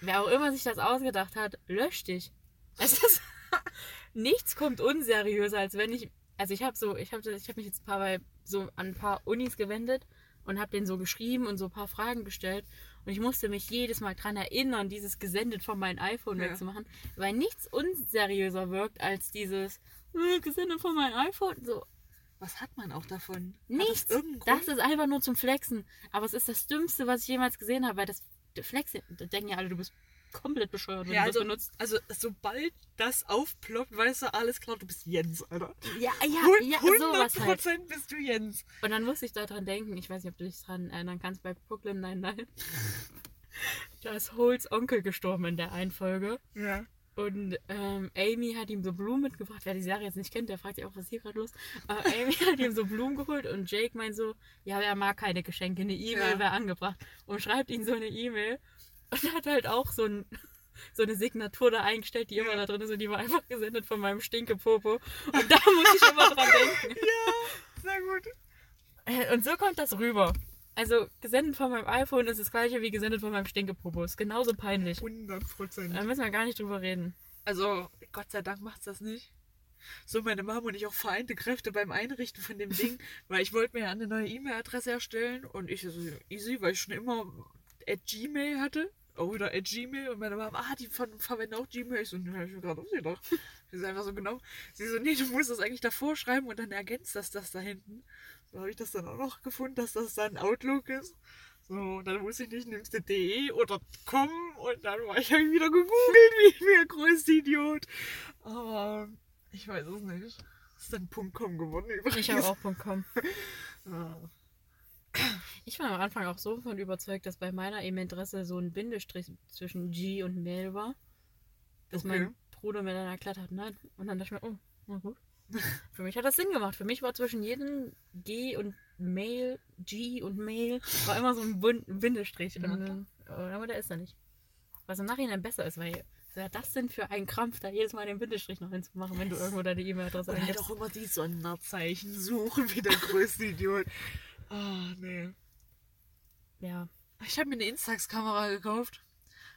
Wer auch immer sich das ausgedacht hat, löscht dich. Es ist, nichts kommt unseriöser, als wenn ich, also ich habe so, ich habe ich hab mich jetzt ein paar bei, so an ein paar Unis gewendet und habe denen so geschrieben und so ein paar Fragen gestellt und ich musste mich jedes Mal dran erinnern, dieses gesendet von meinem iPhone Ja. wegzumachen, weil nichts unseriöser wirkt als dieses gesendet von meinem iPhone. So, Was hat man auch davon? Nichts. Das, Das ist einfach nur zum Flexen. Aber es ist das Dümmste, was ich jemals gesehen habe, weil das Flexen, da denken ja alle, du bist komplett bescheuert, wenn ja, du das also, benutzt. also sobald das aufploppt, weißt du, alles klar, du bist Jens, Alter. Ja, ja, ja, 100% sowas halt. bist du Jens. Und dann musste ich daran denken, ich weiß nicht, ob du dich daran erinnern kannst, bei Brooklyn Nein, nein. Da ist Holes Onkel gestorben in der einen Folge. Ja. Und ähm, Amy hat ihm so Blumen mitgebracht. Wer die Serie jetzt nicht kennt, der fragt sich auch, was hier gerade los? Aber Amy hat ihm so Blumen geholt und Jake meint so, ja, er mag keine Geschenke, eine E-Mail Ja. wäre angebracht. Und schreibt ihm so eine E-Mail. Und hat halt auch so, ein, so eine Signatur da eingestellt, die immer da drin ist und die war einfach gesendet von meinem Stinkepopo. Und da muss ich immer dran denken. Sehr gut. Äh, Und so kommt das rüber. Also gesendet von meinem iPhone ist das gleiche wie gesendet von meinem Stinkepopo. Ist genauso peinlich. 100 Prozent. Da müssen wir gar nicht drüber reden. Also, Gott sei Dank macht's das nicht. So, meine Mama und ich auch vereinte Kräfte beim Einrichten von dem Ding, weil ich wollte mir ja eine neue E-Mail-Adresse erstellen und ich so easy, weil ich schon immer at Gmail hatte. Auch wieder at Gmail und meine Mama, ah, die ver verwenden auch Gmail. Ich so, ne, hab ich mir gerade ausgedacht. Sie ist einfach so genau. Sie so, nee, du musst das eigentlich davor schreiben und dann ergänzt das das da hinten. So habe ich das dann auch noch gefunden, dass das dann Outlook ist. So, dann wusste ich nicht, nimmst du de oder com und dann war ich halt wieder gegoogelt, wie ein größter Idiot. Aber ich weiß es nicht. Ist dann .com geworden übrigens. Ich habe auch .com. Ich war am Anfang auch so von überzeugt, dass bei meiner E-Mail-Adresse so ein Bindestrich zwischen G und Mail war. Dass Okay. mein Bruder mir dann erklärt hat, nein. Und dann dachte ich mir, oh, na gut. Für mich hat das Sinn gemacht. Für mich war zwischen jedem G und Mail, G und Mail, war immer so ein Bindestrich. Ja. Und, aber der ist da nicht. Was im Nachhinein besser ist, weil wäre das denn für ein Krampf, da jedes Mal den Bindestrich noch hinzumachen, wenn du irgendwo deine E-Mail-Adresse halt eingibst. auch immer die Sonderzeichen suchen, wie der größte Idiot. Ah, nee. Ja. Ich habe mir eine Instax-Kamera gekauft,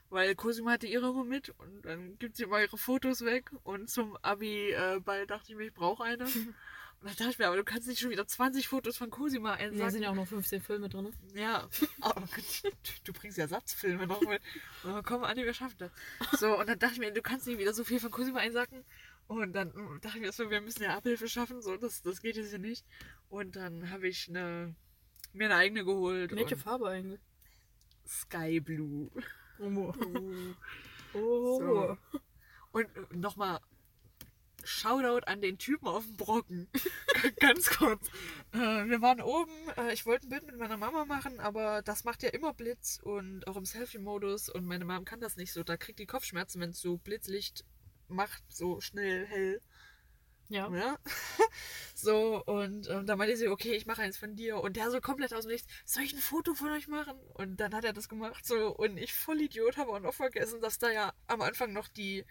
weil Cosima hatte ihre immer mit und dann gibt sie immer ihre Fotos weg und zum Abi-Ball dachte ich mir, ich brauche eine. Und dann dachte ich mir, aber du kannst nicht schon wieder 20 Fotos von Cosima Da sind ja auch noch 15 Filme drin. Ja, aber du, bringst ja Satzfilme noch mit. Oh, komm, Anni, wir schaffen das. So, und dann dachte ich mir, du kannst nicht wieder so viel von Cosima einsacken. Und dann mm, dachte ich mir so, wir müssen ja Abhilfe schaffen, so, das, das geht jetzt hier nicht. Und dann habe ich eine, mir eine eigene geholt. Welche und Farbe eigentlich? Sky Blue. Oh. Oh. So. Und nochmal Shoutout an den Typen auf dem Brocken. Ganz kurz. Äh, wir waren oben, äh, ich wollte ein Bild mit meiner Mama machen, aber das macht ja immer Blitz und auch im Selfie-Modus und meine Mom kann das nicht so. Da kriegt die Kopfschmerzen, wenn es so Blitzlicht macht, so schnell hell. Ja. Ja. So, und ähm, da meinte sie, okay, ich mache eins von dir. Und der so komplett aus dem Nichts, soll ich ein Foto von euch machen? Und dann hat er das gemacht, so. Und ich voll Idiot habe auch noch vergessen, dass da ja am Anfang noch die,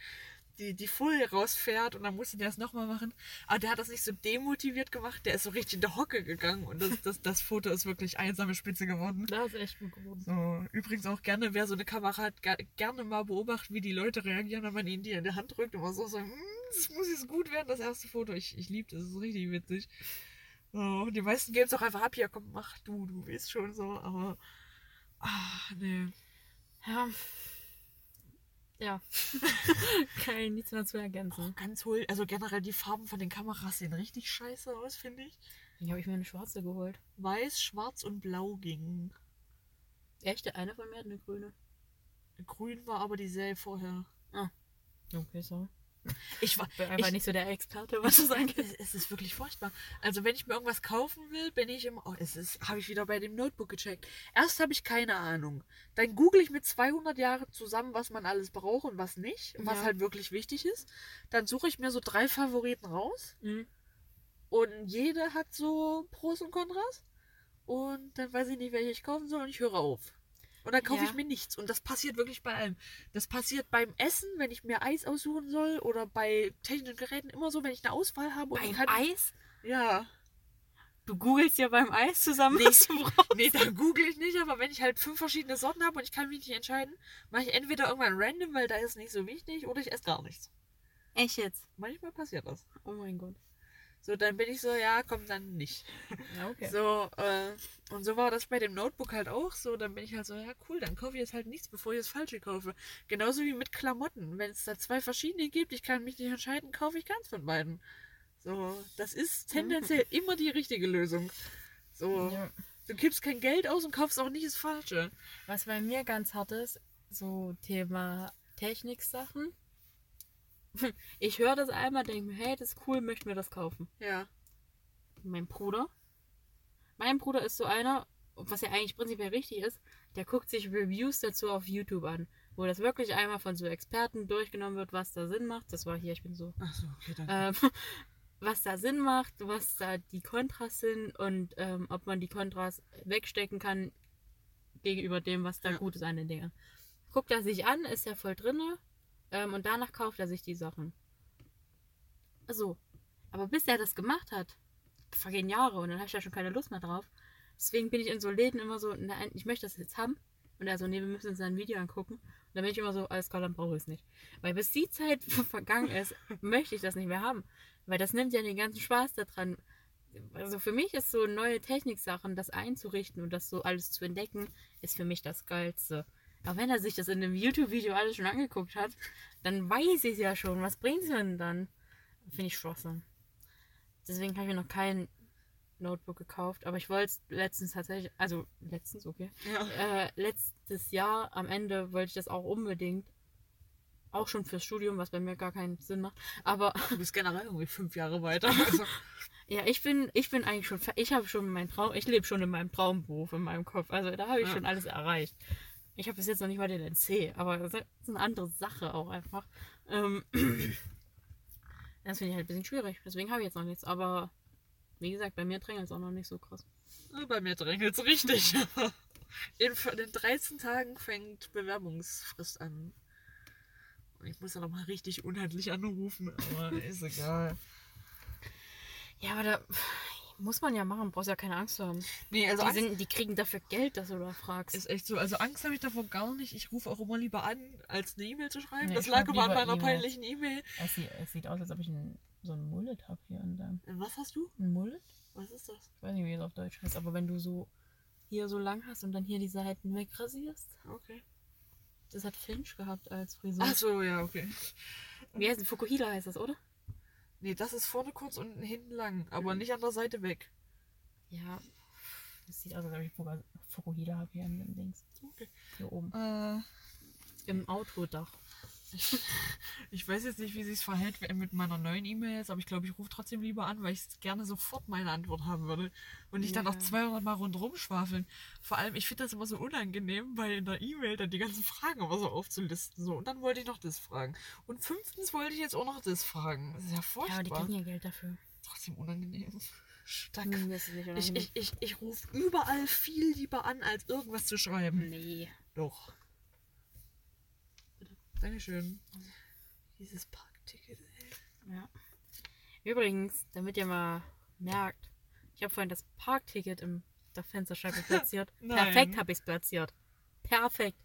die, die Folie rausfährt und dann musste der das nochmal machen. Aber der hat das nicht so demotiviert gemacht, der ist so richtig in der Hocke gegangen und das, das, das Foto ist wirklich einsame Spitze geworden. Das ist echt gut geworden. So, übrigens auch gerne, wer so eine Kamera hat, gerne mal beobachten, wie die Leute reagieren, wenn man ihnen die in die Hand drückt. Immer so, so "Mm, das muss jetzt gut werden, das erste Foto. Ich, ich liebe das, das ist richtig witzig. So, die meisten geben es auch einfach ab, hier, komm, mach du, du weißt schon so, aber. Ah, nee. Ja. Ja. Kann ich nichts mehr zu ergänzen. Ganz hohl, also generell die Farben von den Kameras sehen richtig scheiße aus, finde ich. Hier habe ich mir eine schwarze geholt. Weiß, schwarz und blau ging. Echt? Eine von mir hat eine grüne. Grün war aber die Serie vorher. Okay, so. Ich war, Ich einfach ich- nicht so der Experte, was das angeht. Es, es ist wirklich furchtbar. Also wenn ich mir irgendwas kaufen will, bin ich immer. Oh, es ist. Habe ich wieder bei dem Notebook gecheckt. Erst habe ich keine Ahnung. Dann google ich mit 200 Jahren zusammen, was man alles braucht und was nicht, und was Ja. halt wirklich wichtig ist. Dann suche ich mir so drei Favoriten raus Mhm. und jede hat so Pros und Kontras. Und dann weiß ich nicht, welche ich kaufen soll und ich höre auf. Und dann kaufe Ja. ich mir nichts. Und das passiert wirklich bei allem. Das passiert beim Essen, wenn ich mir Eis aussuchen soll. Oder bei technischen Geräten immer so, wenn ich eine Auswahl habe. Beim kann, Eis? Ja. Du googelst ja beim Eis zusammen, Nee. was du brauchst. Nee, dann google ich nicht, aber wenn ich halt fünf verschiedene Sorten habe und ich kann mich nicht entscheiden, mache ich entweder irgendwann random, weil da ist nicht so wichtig, oder ich esse gar nichts. Echt jetzt? Manchmal passiert das. Oh mein Gott. So, dann bin ich so, ja, komm, dann nicht. Ja, okay. So, äh, und so war das bei dem Notebook halt auch so. Dann bin ich halt so, ja, cool, dann kaufe ich jetzt halt nichts, bevor ich das Falsche kaufe. Genauso wie mit Klamotten. Wenn es da zwei verschiedene gibt, ich kann mich nicht entscheiden, kaufe ich keins von beiden. So, das ist tendenziell immer die richtige Lösung. So, Ja. du gibst kein Geld aus und kaufst auch nicht das Falsche. Was bei mir ganz hart ist, so Thema Techniksachen. Ich höre das einmal, denke mir, hey, das ist cool, möchte mir das kaufen. Ja. Mein Bruder. Mein Bruder ist so einer, was ja eigentlich prinzipiell richtig ist, der guckt sich Reviews dazu auf YouTube an. wo das wirklich einmal von so Experten durchgenommen wird, was da Sinn macht. Das war hier, ich bin so. Achso, okay, dann. Ähm, was da Sinn macht, was da die Kontras sind und ähm, ob man die Kontras wegstecken kann gegenüber dem, was da Ja. gut ist an den Dingen. Guckt er sich an, ist ja voll drinne ähm, und danach kauft er sich die Sachen. So. Aber bis er das gemacht hat, vergehen Jahre und dann habe ich ja schon keine Lust mehr drauf. Deswegen bin ich in so Läden immer so, nein, ich möchte das jetzt haben. Und er so, nee, wir müssen uns ein Video angucken. Und dann bin ich immer so, alles klar, dann brauche ich es nicht. Weil bis die Zeit vergangen ist, möchte ich das nicht mehr haben. Weil das nimmt ja den ganzen Spaß daran. Also für mich ist so neue Techniksachen, das einzurichten und das so alles zu entdecken, ist für mich das Geilste. Aber wenn er sich das in einem YouTube-Video alles schon angeguckt hat, dann weiß ich es ja schon. Was bringt es denn dann? Finde ich Schwachsinn. Deswegen habe ich mir noch kein Notebook gekauft. Aber ich wollte es letztens tatsächlich, also letztens, okay. ja. Äh, letztes Jahr am Ende wollte ich das auch unbedingt. Auch schon fürs Studium, was bei mir gar keinen Sinn macht. Aber Du bist generell irgendwie fünf Jahre weiter. Also, ja, ich bin, ich bin eigentlich schon, ich habe schon meinen Traum, ich lebe schon in meinem Traumberuf in meinem Kopf. Also da habe ich Ja. schon alles erreicht. Ich habe bis jetzt noch nicht mal den NC, aber das ist eine andere Sache auch einfach. Ähm, das finde ich halt ein bisschen schwierig. Deswegen habe ich jetzt noch nichts. Aber wie gesagt, bei mir drängelt es auch noch nicht so krass. bei mir drängelt es richtig. In, in 13 Tagen fängt Bewerbungsfrist an. Und ich muss ja nochmal richtig unhandlich anrufen, aber ist egal. Ja, aber da muss man ja machen, brauchst ja keine Angst zu haben. Nee, also die, Angst sind, die kriegen dafür Geld, dass du da fragst. ist echt so. Also Angst habe ich davor gar nicht. Ich rufe auch immer lieber an, als eine E-Mail zu schreiben. Nee, das lag immer an meiner E-Mails. peinlichen E-Mail. Es sieht, es sieht aus, als ob ich ein, so ein Mullet habe hier in deinem. Was hast du? Ein Mullet? Was ist das? Ich weiß nicht, wie es auf Deutsch heißt, aber wenn du so hier so lang hast und dann hier die Seiten wegrasierst. Okay. Das hat Finch gehabt als Frisur. Ach so, ja, okay. Wie heißt es? Fukuhila heißt das, oder? Nee, das ist vorne kurz und hinten lang, aber nicht an der Seite weg. Ja. Das sieht aus, als ob ich Fuku- Fukuhila habe hier dem Dings. Okay. Hier oben. Äh, Im Autodach. Ich weiß jetzt nicht, wie sich verhält mit meiner neuen E-Mail jetzt, aber ich glaube, ich rufe trotzdem lieber an, weil ich gerne sofort meine Antwort haben würde und nicht dann Ja. noch 200 Mal rundherum schwafeln. Vor allem, ich finde das immer so unangenehm, weil in der E-Mail dann die ganzen Fragen immer so aufzulisten. So, und dann wollte ich noch das fragen. Und fünftens wollte ich jetzt auch noch das fragen. Das ist ja Ja, furchtbar. aber die kriegen ja Geld dafür. Trotzdem unangenehm. Danke. Hm, nicht Ich, ich, ich, ich rufe überall viel lieber an, als irgendwas zu schreiben. Nee. Doch. Dankeschön. Dieses Parkticket, ey. Ja. Übrigens, damit ihr mal merkt, ich habe vorhin das Parkticket im der Fensterscheibe platziert. Perfekt habe ich es platziert. Perfekt.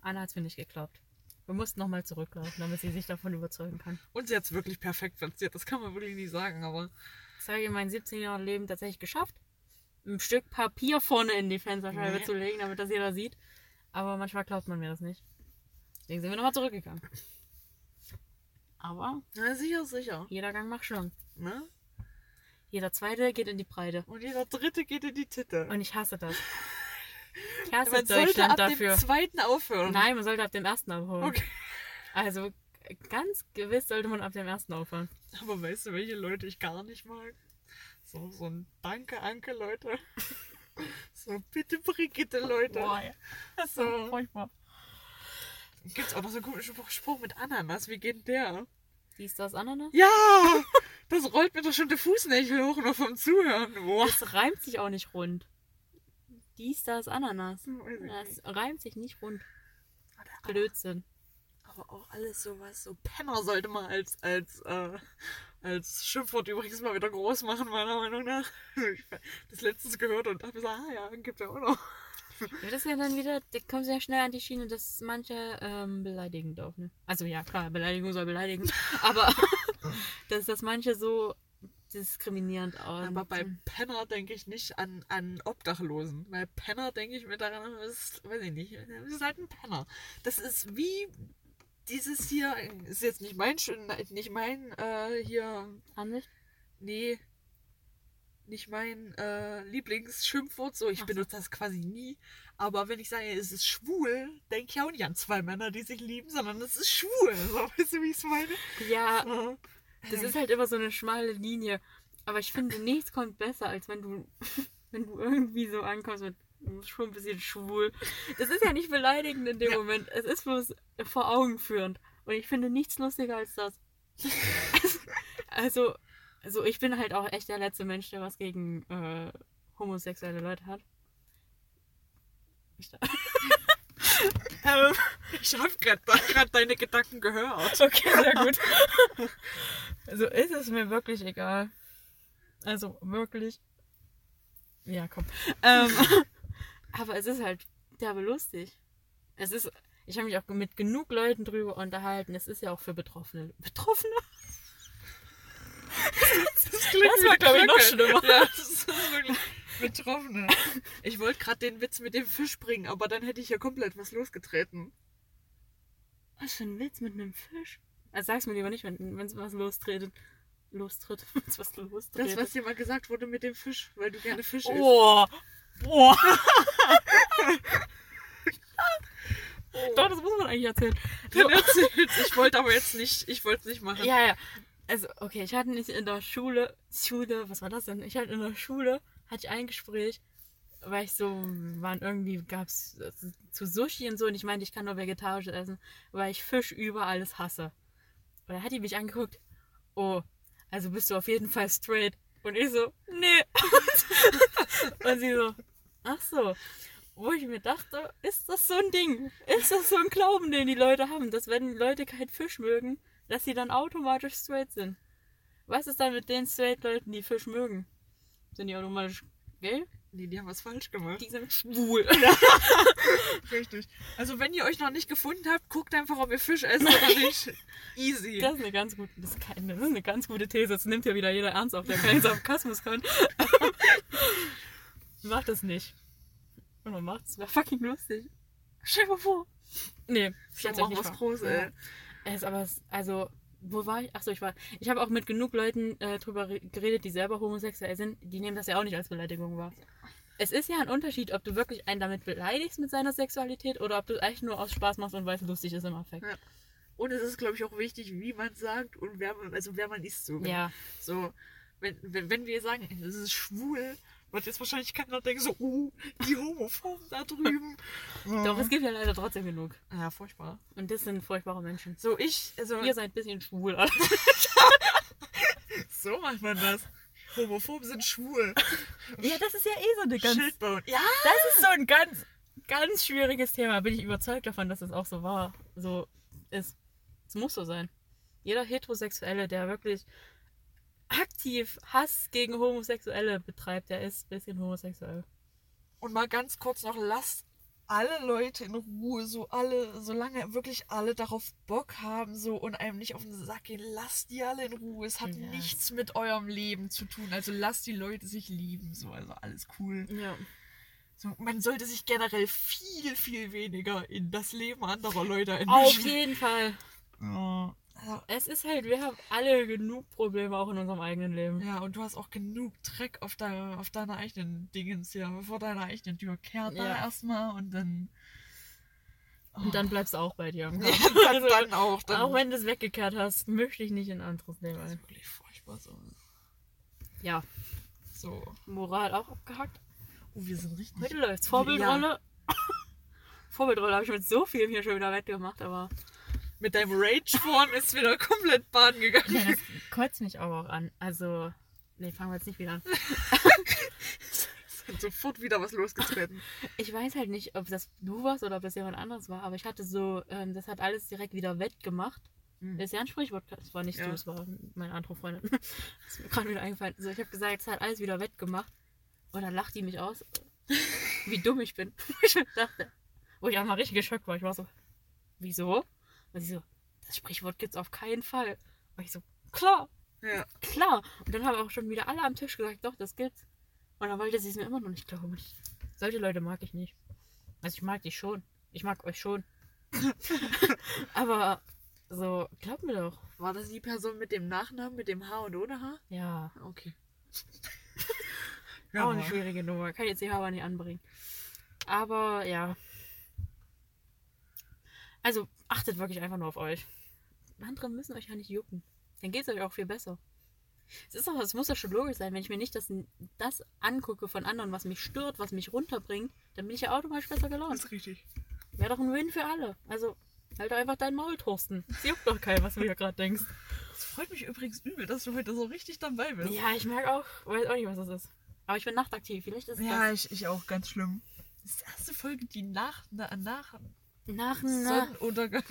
Anna hat es mir nicht geglaubt. Wir mussten nochmal zurücklaufen, damit sie sich davon überzeugen kann. Und sie hat es wirklich perfekt platziert. Das kann man wirklich nicht sagen, aber. Das habe ich in meinem 17 Jahren Leben tatsächlich geschafft. Ein Stück Papier vorne in die Fensterscheibe Nee. zu legen, damit das jeder sieht. Aber manchmal glaubt man mir das nicht. Deswegen sind wir nochmal zurückgegangen. Aber Na, sicher, sicher. jeder Gang macht Schlangen. Ne? Jeder zweite geht in die Breite. Und jeder dritte geht in die Titte. Und ich hasse das. Ich hasse Man sollte Deutschland ab dafür. dem zweiten aufhören. Nein, man sollte ab dem ersten aufhören. Okay. Also ganz gewiss sollte man ab dem ersten aufhören. Aber weißt du, welche Leute ich gar nicht mag? So, so ein Danke, Anke, Leute. So, bitte Brigitte, Leute. das ist so furchtbar. Gibt's auch noch so einen komischen Spruch- mit Ananas? Wie geht denn der? Dies, das, Ananas? Ja! Das rollt mir doch schon die Fußnägel hoch nur vom Zuhören. Boah. Das reimt sich auch nicht rund. Dies, das, Ananas. Ich Das reimt sich nicht rund. Blödsinn. Aber auch alles sowas, so Penner sollte man als, als, äh, als Schimpfwort übrigens mal wieder groß machen, meiner Meinung nach. Ich das letztens gehört und habe gesagt, ah ja, gibt's ja auch noch. Ja, das ist ja dann wieder, da kommen sehr schnell an die Schiene, dass manche ähm, beleidigend aufnehmen. Also ja, klar, Beleidigung soll beleidigen. Aber dass das manche so diskriminierend aus. Aber bei Penner denke ich nicht an, an Obdachlosen. Weil Penner denke ich mir daran, das ist, weiß ich nicht, das ist halt ein Penner. Das ist wie dieses hier, ist jetzt nicht mein, nicht mein, äh, hier, Ansicht? nee, nicht mein äh, Lieblingsschimpfwort. So, ich Ach so. benutze das quasi nie. Aber wenn ich sage, es ist schwul, denke ich auch nicht an zwei Männer, die sich lieben, sondern es ist schwul. So, weißt du, wie ich es meine? Ja, So. das ist halt immer so eine schmale Linie. Aber ich finde, nichts kommt besser, als wenn du, wenn du irgendwie so ankommst mit ist schon ein bisschen schwul. Das ist ja nicht beleidigend in dem Ja. Moment. Es ist bloß vor Augen führend. Und ich finde nichts lustiger als das. also, also ich bin halt auch echt der letzte Mensch, der was gegen äh, homosexuelle Leute hat. Ich ähm, Ich habe gerade deine Gedanken gehört. okay, sehr gut. Also ist es mir wirklich egal. Also wirklich. Ja, komm. Ähm, aber es ist halt derbe lustig. Es ist. Ich habe mich auch mit genug Leuten drüber unterhalten. Es ist ja auch für Betroffene. Betroffene? Das, klingt Das war, wie glaub ich, noch schlimmer. Ja, das ist wirklich Betroffene. Ich wollte gerade den Witz mit dem Fisch bringen, aber dann hätte ich ja komplett was losgetreten. Was für ein Witz mit einem Fisch? Also sag's mir lieber nicht, wenn es was lostritt. Lostritt. Wenn's was lostritt. Das, was dir mal gesagt wurde mit dem Fisch, weil du gerne Fisch isst. Oh! Oh! Doch, das muss man eigentlich erzählen. Dann erzähl's. Ich wollte aber jetzt nicht, ich wollte es nicht machen. Ja, ja. Also, okay, ich hatte nicht in der Schule, Schule, was war das denn? Ich hatte in der Schule, hatte ich ein Gespräch, weil ich so, waren irgendwie, gab's äh, zu Sushi und so und ich meinte, ich kann nur vegetarisch essen, weil ich Fisch über alles hasse. Und da hat die mich angeguckt, oh, also bist du auf jeden Fall straight. Und ich so, nee. und sie so, ach so. Wo ich mir dachte, ist das so ein Ding? Ist das so ein Glauben, den die Leute haben, dass wenn Leute keinen Fisch mögen, dass sie dann automatisch straight sind? Was ist dann mit den straight Leuten, die Fisch mögen? Sind die automatisch gay? Nee, die haben was falsch gemacht. Die sind schwul. Richtig. Also wenn ihr euch noch nicht gefunden habt, guckt einfach, ob ihr Fisch esst oder nicht. Easy. Das ist eine ganz gute, das ist, keine, das ist eine ganz gute These. Das nimmt ja wieder jeder ernst auf, der keinen Sarkasmus kann. Macht das nicht. Und man macht es. Wäre fucking lustig. Stell dir mal vor. Nee, Ich euch auch nicht was. Großes, ey. Ist aber, es- also, wo war ich? Achso, ich war. Ich habe auch mit genug Leuten äh, drüber re- geredet, die selber homosexuell sind. Die nehmen das ja auch nicht als Beleidigung wahr. Es ist ja ein Unterschied, ob du wirklich einen damit beleidigst mit seiner Sexualität oder ob du echt nur aus Spaß machst und weil es lustig ist im Affekt. Ja. Und es ist, glaube ich, auch wichtig, wie man sagt und wer man, also wer man ist. So, Ja. so wenn, wenn, wenn wir sagen, es ist schwul, wird jetzt wahrscheinlich keiner denken, so, uh, die Homophoben da drüben. Doch, es gibt ja leider trotzdem genug. Ja, furchtbar. Und das sind furchtbare Menschen. So, ich, also, Ihr seid ein bisschen schwul. So macht man das. Homophoben sind schwul. Ja, das ist ja eh so eine ganz. Schild bauen. Ja, Das ist so ein ganz, ganz schwieriges Thema. Bin ich überzeugt davon, dass es auch so war. So ist. Es muss so sein. Jeder Heterosexuelle, der wirklich aktiv Hass gegen Homosexuelle betreibt, der ist ein bisschen homosexuell. Und mal ganz kurz noch, lasst alle Leute in Ruhe, so alle, solange wirklich alle darauf Bock haben, so und einem nicht auf den Sack gehen, lasst die alle in Ruhe. Es hat Ja. nichts mit eurem Leben zu tun. Also lasst die Leute sich lieben, so, also alles cool. Ja. So, man sollte sich generell viel, viel weniger in das Leben anderer Leute Auf einmischen. jeden Fall. Ja. Also, Es ist halt, wir haben alle genug Probleme auch in unserem eigenen Leben. ja, und du hast auch genug Dreck auf, deiner auf deiner eigenen Dingens hier, vor deiner eigenen Tür. Kehr da Ja. erstmal und dann. Und dann bleibst du auch bei dir. Ja, dann, Also, dann auch. Dann Auch wenn du es weggekehrt hast, möchte ich nicht in ein anderes Leben Das ist wirklich furchtbar so. Ja, So. Moral auch abgehackt. Oh, wir sind richtig. Heute läuft's. Vorbildrolle. Vorbildrolle habe ich mit so viel hier schon wieder weggemacht, aber. Mit deinem Rage vorn ist wieder komplett baden gegangen. Ja, das kotzt mich aber auch an. Also. Nee, fangen wir jetzt nicht wieder an. Es hat sofort wieder was losgetreten. Ich weiß halt nicht, ob das du warst oder ob das jemand anderes war, aber ich hatte so, ähm, das hat alles direkt wieder wettgemacht. Hm. Das ist ja ein Sprichwort, das war nicht Ja. du, es war meine andere Freundin. Das ist mir gerade wieder eingefallen. So, ich habe gesagt, es hat alles wieder wettgemacht. Und dann lacht die mich aus, wie dumm ich bin. ich dachte, wo ich einmal richtig geschockt war. Ich war so, wieso? Und sie so, das Sprichwort gibt's auf keinen Fall. Und ich so, klar, Ja. klar. Und dann haben auch schon wieder alle am Tisch gesagt, doch, das gibt's. Und dann wollte sie es mir immer noch nicht glauben. Solche Leute mag ich nicht. Also ich mag die schon. Ich mag euch schon. Aber so, glaub mir doch. War das die Person mit dem Nachnamen, mit dem H und ohne H? Ja, Okay. auch eine schwierige Nummer. Kann jetzt die Haber nicht anbringen. Aber ja. Also achtet wirklich einfach nur auf euch. Andere müssen euch ja nicht jucken. Dann geht's euch auch viel besser. Es ist doch, es muss doch schon logisch sein, wenn ich mir nicht das, das angucke von anderen, was mich stört, was mich runterbringt, dann bin ich ja automatisch besser Das gelaunt. ist richtig. Wäre doch ein Win für alle. Also, halt doch einfach dein Maul, Thorsten. Es juckt doch keinen, was du hier gerade denkst. Es freut mich übrigens übel, dass du heute so richtig dabei bist. Ja, ich merke auch, weiß auch nicht, was das ist. Aber ich bin nachtaktiv. Vielleicht ist es Ja, ich, ich auch, ganz schlimm. Das ist die erste Folge, die nach, na, nach das. Nach, nach, Sonnenuntergang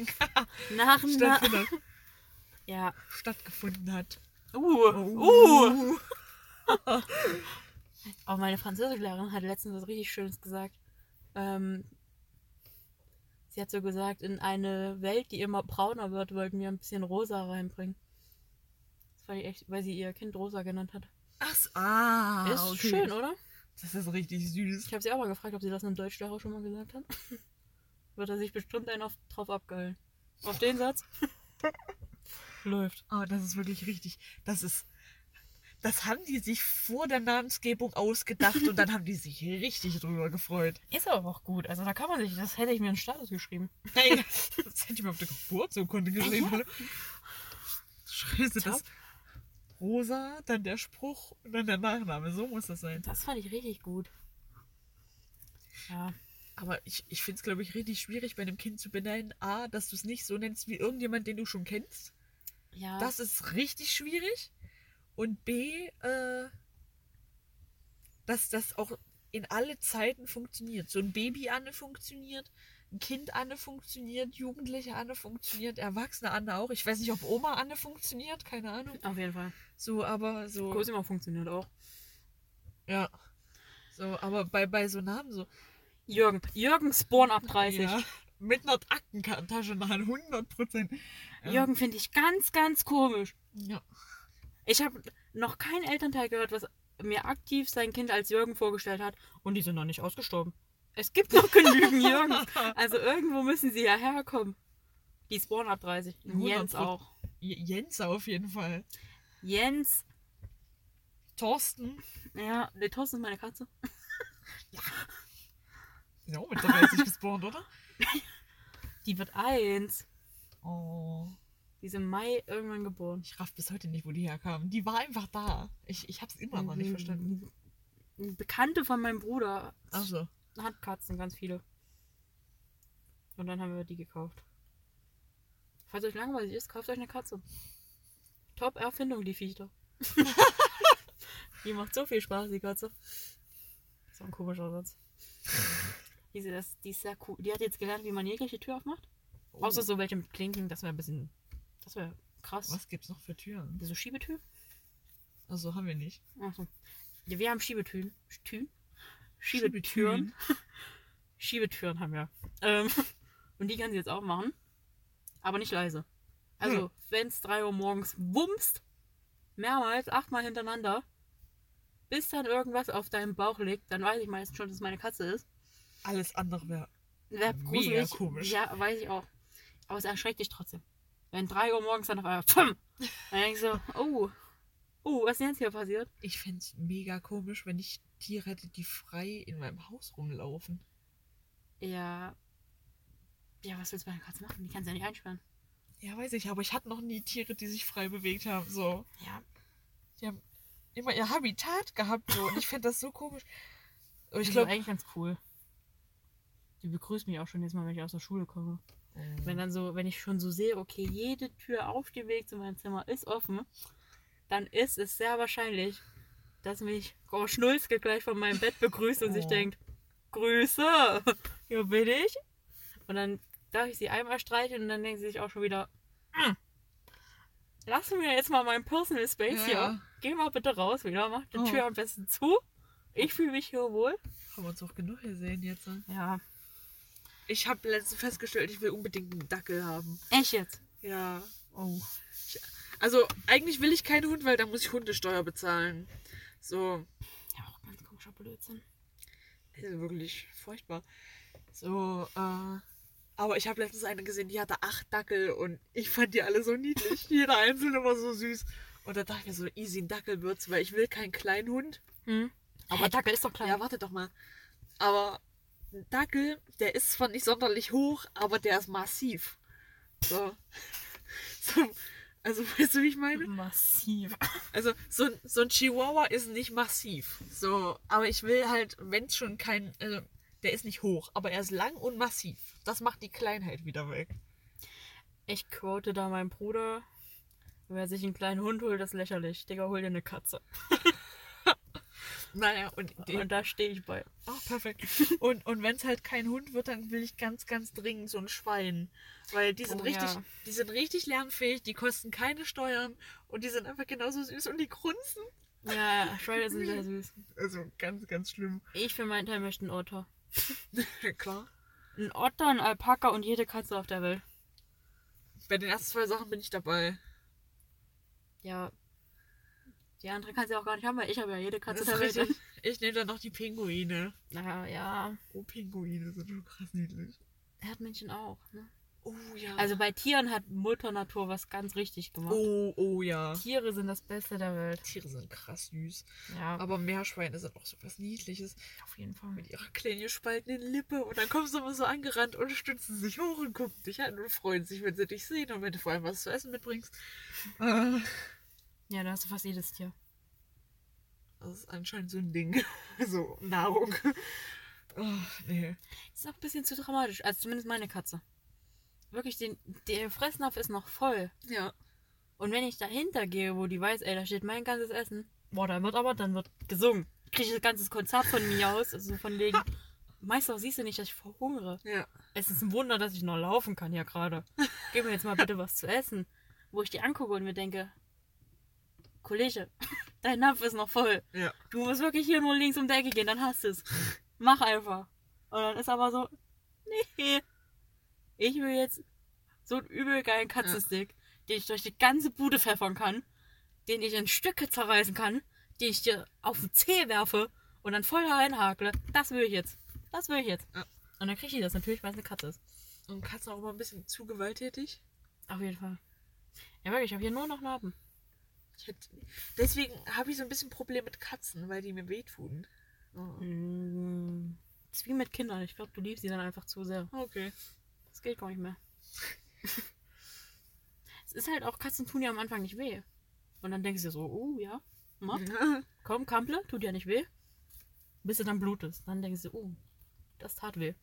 nach, stattfindet, Ja. stattgefunden hat. Uh, uh. Auch meine Französischlehrerin hat letztens was richtig Schönes gesagt. Ähm, sie hat so gesagt, in eine Welt, die immer brauner wird, wollten wir ein bisschen rosa reinbringen. Das ich echt, weil sie ihr Kind rosa genannt hat. Ach, so, ah, Ist okay. schön, oder? Das ist richtig süß. Ich habe sie auch mal gefragt, ob sie das einem Deutschlehrer schon mal gesagt hat. Wird er sich bestimmt einen auf, drauf abgehalten. Auf den Satz? Läuft. Oh, das ist wirklich richtig. Das ist. Das haben die sich vor der Namensgebung ausgedacht und dann haben die sich richtig drüber gefreut. Ist aber auch gut. Also da kann man sich, das hätte ich mir in Status geschrieben. Hey, das hätte ich mir auf der Geburtsurkunde geschrieben. Ja. Hallo? Scheiße, das. Rosa, dann der Spruch und dann der Nachname. So muss das sein. Das fand ich richtig gut. Ja. Aber ich, ich finde es, glaube ich, richtig schwierig, bei einem Kind zu benennen. A, dass du es nicht so nennst wie irgendjemand, den du schon kennst. Ja. Das ist richtig schwierig. Und B, äh, dass das auch in alle Zeiten funktioniert. So ein Baby Anne funktioniert, ein Kind Anne funktioniert, Jugendliche Anne funktioniert, Erwachsene Anne auch. Ich weiß nicht, ob Oma Anne funktioniert, keine Ahnung. auf jeden Fall. So, aber so. Cosima funktioniert auch. Ja. So, aber bei, bei so Namen so. Jürgen. Jürgen Spawn ab 30. Ja, mit einer Aktentasche nach 100 Prozent. Jürgen finde ich ganz, ganz komisch. Ja. Ich habe noch kein Elternteil gehört, was mir aktiv sein Kind als Jürgen vorgestellt hat. Und die sind noch nicht ausgestorben. Es gibt noch genügend Jürgens. Also irgendwo müssen sie ja herkommen. Die Spawn ab 30. Und 100 Jens auch. Jens auf jeden Fall. Jens. Thorsten. Ja, der Thorsten ist meine Katze. Ja auch mit 30 gespawnt, oder? Die wird eins. Oh. Die ist im Mai irgendwann geboren. Ich raff bis heute nicht, wo die herkam. Die war einfach da. Ich, ich hab's immer noch nicht verstanden. Eine Bekannte von meinem Bruder Also. hat Katzen, ganz viele. Und dann haben wir die gekauft. Falls euch langweilig ist, kauft euch eine Katze. Top Erfindung, die Viecher. die macht so viel Spaß, die Katze. So ein komischer Satz. Die, ist- das, die ist sehr cool. Die hat jetzt gelernt, wie man jegliche Tür aufmacht. Außer so welche mit Klinken, das wäre ein bisschen. Das wäre krass. Was gibt's noch für Türen? So Schiebetür? Also haben wir nicht. Achso. Ja, wir haben Schiebetüren. Türen? Schiebetüren. Schiebetüren haben wir. Ähm, und die kann sie jetzt auch machen. Aber nicht leise. Also, Hm. wenn es 3 Uhr morgens wumst, mehrmals, achtmal hintereinander, bis dann irgendwas auf deinem Bauch liegt, dann weiß ich meistens schon, dass es meine Katze ist. Alles andere wäre. Wäre Mega gruselig. komisch. Ja, weiß ich auch. Aber es erschreckt dich trotzdem. Wenn 3 Uhr morgens dann auf einmal, pfum, dann denkst du, oh, oh, was ist denn jetzt hier passiert? Ich find's mega komisch, wenn ich Tiere hätte, die frei in meinem Haus rumlaufen. Ja. Ja, was willst du bei einer Katze machen? Die kannst du ja nicht einsperren. Ja, weiß ich, aber ich hatte noch nie Tiere, die sich frei bewegt haben. So. Ja. Die haben immer ihr Habitat gehabt. So. Und ich fände das so komisch. Aber Ich glaube glaube. eigentlich ganz cool. Die begrüßt mich auch schon jetzt mal, wenn ich aus der Schule komme. Wenn dann so, wenn ich schon so sehe, okay, jede Tür auf dem Weg zu meinem Zimmer ist offen, dann ist es sehr wahrscheinlich, dass mich Frau Schnulzke gleich von meinem Bett begrüßt und sich Oh. denkt, Grüße, hier bin ich. Und dann darf ich sie einmal streicheln und dann denkt sie sich auch schon wieder, "Hm, lass mir jetzt mal meinen Personal Space Ja, hier. ja. Geh mal bitte raus wieder, mach die Oh. Tür am besten zu. Ich fühle mich hier wohl. Haben wir uns auch genug gesehen jetzt. ne? Ja, Ich habe letztens festgestellt, ich will unbedingt einen Dackel haben. echt jetzt. Ja. Oh. Also, eigentlich will ich keinen Hund, weil da muss ich Hundesteuer bezahlen. So. Ja, auch ganz komischer Blödsinn. Das ist wirklich furchtbar. So, äh. Aber ich habe letztens eine gesehen, die hatte acht Dackel und ich fand die alle so niedlich. Jeder einzelne war so süß. Und da dachte ich mir so, easy, ein Dackel wird's, weil ich will keinen kleinen Hund. Hm? Aber Dackel ist doch klein. Ja, warte doch mal. Aber ein Dackel, der ist zwar nicht sonderlich hoch, aber der ist massiv. So. so Also, weißt du, wie ich meine? Massiv. Also, so ein, so ein Chihuahua ist nicht massiv. So, aber ich will halt, wenn es schon kein. Also, der ist nicht hoch, aber er ist lang und massiv. Das macht die Kleinheit wieder weg. Ich quote da meinen Bruder. Wer sich einen kleinen Hund holt, das ist lächerlich. Digga, hol dir eine Katze. Naja, und, die, Und da stehe ich bei. oh, perfekt. Und, und wenn es halt kein Hund wird, dann will ich ganz, ganz dringend so ein Schwein. Weil die sind Oh, richtig, ja. die sind richtig lernfähig, die kosten keine Steuern und die sind einfach genauso süß und die grunzen. Ja, Schweine sind sehr süß. Also ganz, ganz schlimm. Ich für meinen Teil möchte einen Otter. Klar. Ein Otter, ein Alpaka und jede Katze auf der Welt. Bei den ersten zwei Sachen bin ich dabei. Ja. Die andere kannst du ja auch gar nicht haben, weil ich habe ja jede Katze der Welt. richtig. Ich nehme dann noch die Pinguine. Naja, ja. Oh, Pinguine sind schon krass niedlich. Erdmännchen auch, ne? Oh ja. Also bei Tieren hat Mutter Natur was ganz richtig gemacht. oh, oh ja. Tiere sind das Beste der Welt. Tiere sind krass süß. Ja, Aber Meerschweine sind auch so was Niedliches. auf jeden Fall. Mit ihrer kleinen gespaltenen Lippe. Und dann kommen sie immer so angerannt und stützen sich hoch und gucken dich an und freuen sich, wenn sie dich sehen und wenn du vor allem was zu essen mitbringst. Ja, da hast du fast jedes Tier. Das ist anscheinend so ein Ding. So, Nahrung. Oh, nee. Das ist auch ein bisschen zu dramatisch. Also zumindest meine Katze. Wirklich, den, der Fressnapf ist noch voll. Ja. Und wenn ich dahinter gehe, wo die weiß, ey, da steht mein ganzes Essen, boah, dann wird aber, dann wird gesungen. Kriege ich ein ganzes Konzert von mir aus, also von wegen, Meister, siehst du nicht, dass ich verhungere? Ja. Es ist ein Wunder, dass ich noch laufen kann hier gerade. Gib mir jetzt mal bitte was zu essen. Wo ich die angucke und mir denke, Kollege, dein Napf ist noch voll. Ja. Du musst wirklich hier nur links um die Ecke gehen, dann hast du es. Mach einfach. Und dann ist aber so, nee, ich will jetzt so einen übel geilen Katzenstick, den ich durch die ganze Bude pfeffern kann, den ich in Stücke zerreißen kann, den ich dir auf den Zeh werfe und dann voll reinhakle. Das will ich jetzt. Das will ich jetzt. Ja. Und dann kriege ich das natürlich, weil es eine Katze ist. Und Katzen auch mal ein bisschen zu gewalttätig. Auf jeden Fall. Ja, wirklich, ich habe hier nur noch Narben. Ich hätte, deswegen habe ich so ein bisschen Problem mit Katzen, weil die mir wehtun. Oh. Mm, Das ist wie mit Kindern. Ich glaube, du liebst sie dann einfach zu sehr. Okay. Das geht gar nicht mehr. es ist halt auch, Katzen tun ja am Anfang nicht weh. Und dann denkst du so, oh ja, mach. komm, Kample, tut ja nicht weh. Bis du dann blutest. Dann denkst du, oh, das tat weh.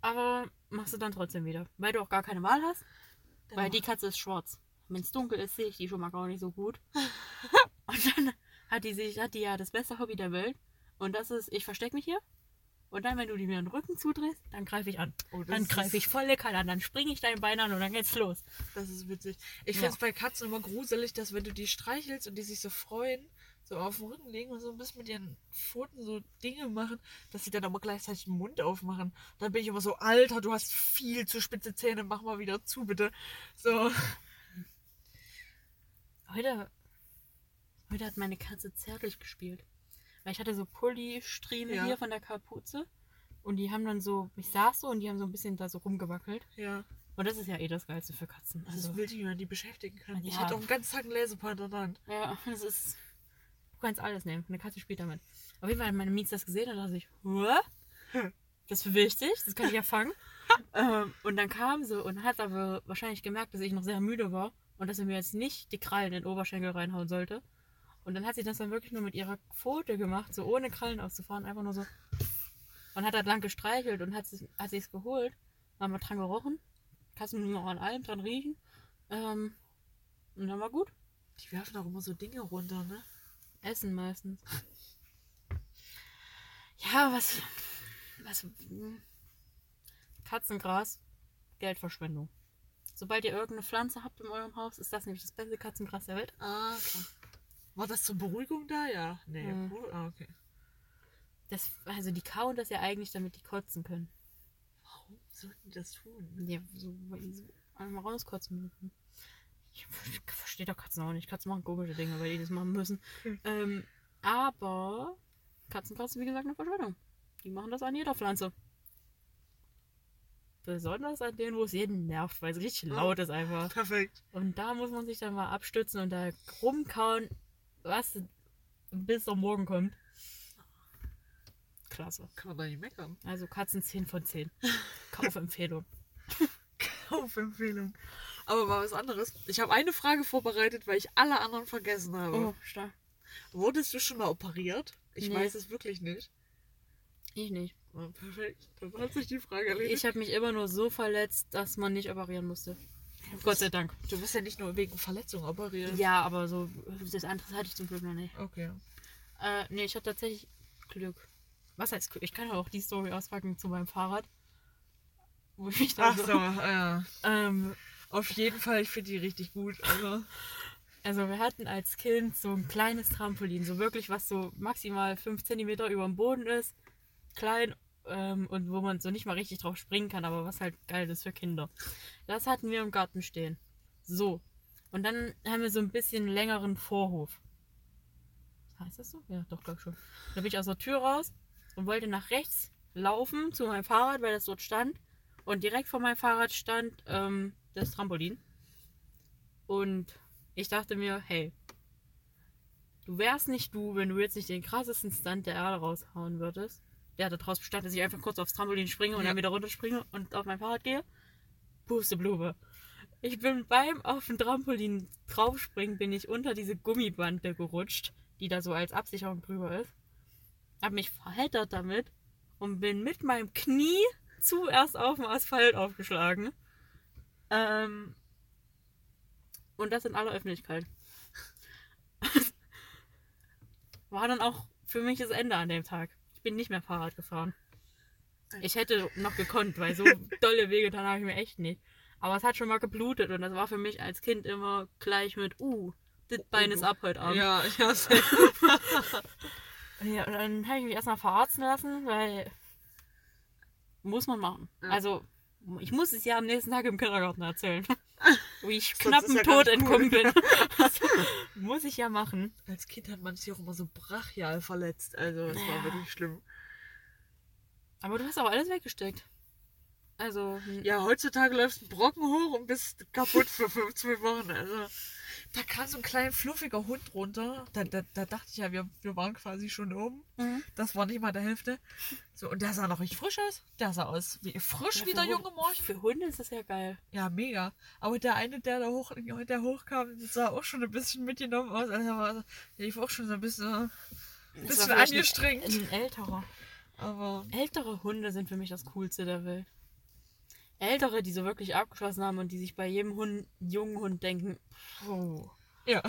Aber machst du dann trotzdem wieder. Weil du auch gar keine Wahl hast. Weil die Katze ist schwarz. Wenn es dunkel ist, sehe ich die schon mal gar nicht so gut. Und dann hat die sich, hat die ja das beste Hobby der Welt. Und das ist, ich verstecke mich hier. Und dann, wenn du die mir den Rücken zudrehst, dann greife ich an. Oh, Dann greife ich volle Kanne an. Dann springe ich dein Bein an und dann geht's los. Das ist witzig. Ich Ja. finde es bei Katzen immer gruselig, dass wenn du die streichelst und die sich so freuen, so auf den Rücken legen und so ein bisschen mit ihren Pfoten so Dinge machen, dass sie dann aber gleichzeitig den Mund aufmachen. Dann bin ich immer so, Alter, du hast viel zu spitze Zähne, mach mal wieder zu, bitte. So. Heute, heute hat meine Katze zärtlich gespielt. Weil ich hatte so Pulli-Strieme Ja. hier von der Kapuze. Und die haben dann so, ich saß so und die haben so ein bisschen da so rumgewackelt. Ja. Und das ist ja eh das Geilste für Katzen. Das Also, ist wild, wie man die beschäftigen kann. Ich Ja. hatte auch den ganzen Tag einen Laserpoint an der Hand. ja, das ist, du kannst alles nehmen. Eine Katze spielt damit. Auf jeden Fall hat meine Mies das gesehen und dachte ich, Hä? Das ist wichtig, das kann ich ja fangen. ähm, und dann kam sie und hat aber wahrscheinlich gemerkt, dass ich noch sehr müde war und dass sie mir jetzt nicht die Krallen in den Oberschenkel reinhauen sollte. Und dann hat sie das dann wirklich nur mit ihrer Pfote gemacht, so ohne Krallen auszufahren, einfach nur so. Und hat halt lang gestreichelt und hat sie hat es geholt, haben wir dran gerochen. Katzen müssen auch an allem dran riechen. Ähm, und dann war gut. Die werfen auch immer so Dinge runter, ne? Essen meistens. Ja, was. Was. Katzengras, Geldverschwendung. Sobald ihr irgendeine Pflanze habt in eurem Haus, ist das nämlich das beste Katzengras der Welt. Ah, klar. War das zur Beruhigung da? Ja. Nee. Mhm. Beru- Ah, okay. Das, also die kauen das ja eigentlich, damit die kotzen können. Warum sollten die das tun? Ja, so, weil die so einmal rauskotzen müssen. Ich verstehe doch Katzen auch nicht. Katzen machen komische Dinge, weil die das machen müssen. Hm. Ähm, aber Katzengras ist wie gesagt eine Verschwendung. Die machen das an jeder Pflanze. Besonders an denen, wo es jeden nervt, weil es richtig Oh. laut ist einfach. Perfekt. Und da muss man sich dann mal abstützen und da rumkauen, was bis am Morgen kommt. Klasse. Kann man da nicht meckern. Also Katzen 10 von 10. Kaufempfehlung. Kaufempfehlung. Aber mal was anderes. Ich habe eine Frage vorbereitet, weil ich alle anderen vergessen habe. Oh, stark. Wurdest du schon mal operiert? Ich Nee. weiß es wirklich nicht. Ich nicht. Oh, perfekt. Dann hat sich die Frage erledigt. Ich habe mich immer nur so verletzt, dass man nicht operieren musste. Gott sei Dank. du bist ja nicht nur wegen Verletzung operiert. Ja, aber so das andere hatte ich zum Glück noch nicht. Okay. Äh, nee, ich hatte tatsächlich Glück. Was heißt Glück? Ich kann ja auch die Story auspacken zu meinem Fahrrad. Wo ich mich dann Ach so, ja. Ähm, Auf jeden Fall, ich finde die richtig gut. Also, also wir hatten als Kind so ein kleines Trampolin, so wirklich was so maximal 5 cm über dem Boden ist. Klein ähm, und wo man so nicht mal richtig drauf springen kann, aber was halt geil ist für Kinder. Das hatten wir im Garten stehen. So. Und dann haben wir so ein bisschen längeren Vorhof. Heißt das so? Ja, doch, glaub ich schon. Da bin ich aus der Tür raus und wollte nach rechts laufen zu meinem Fahrrad, weil das dort stand. Und direkt vor meinem Fahrrad stand ähm, das Trampolin. Und ich dachte mir, hey, du wärst nicht du, wenn du jetzt nicht den krassesten Stunt der Erde raushauen würdest. Der daraus bestand, dass ich einfach kurz aufs Trampolin springe und Ja. dann wieder runterspringe und auf mein Fahrrad gehe. Pusteblume. Ich bin beim auf dem Trampolin draufspringen, bin ich unter diese Gummibande gerutscht, die da so als Absicherung drüber ist. Hab mich verheddert damit und bin mit meinem Knie zuerst auf dem Asphalt aufgeschlagen. Ähm, und das in aller Öffentlichkeit. War dann auch für mich das Ende an dem Tag. Ich bin nicht mehr Fahrrad gefahren. Ich hätte noch gekonnt, weil so dolle Wege dann habe ich mir echt nicht. Aber es hat schon mal geblutet und das war für mich als Kind immer gleich mit, uh, das Bein ist ab heute Abend. ja, ja, safe. Ja, und dann habe ich mich erstmal verarzten lassen, weil muss man machen. Ja. Also, ich muss es ja am nächsten Tag im Kindergarten erzählen. Wie ich knapp dem ja Tod entkommen bin. muss ich ja machen. Als Kind hat man sich auch immer so brachial verletzt. Also, es war Ja. wirklich schlimm. Aber du hast auch alles weggesteckt. Also, Ja, heutzutage läufst du einen Brocken hoch und bist kaputt für fünf, zwei Wochen. Also, da kam so ein kleiner fluffiger Hund runter. Da, da, da dachte ich ja, wir, wir waren quasi schon oben. Mhm. Das war nicht mal der Hälfte. So, und der sah noch richtig frisch aus. Der sah aus wie frisch Ja, wie der junge Morchen. Für Hunde ist das ja geil. Ja, mega. Aber der eine, der da hoch, der hochkam, sah auch schon ein bisschen mitgenommen aus. Also, war, der lief auch schon so ein bisschen, Das bisschen war vielleicht angestrengt. Ein, ein älterer. Aber Ältere Hunde sind für mich das Coolste der Welt. Ältere, die so wirklich abgeschlossen haben und die sich bei jedem Hund, jungen Hund denken, oh, ja.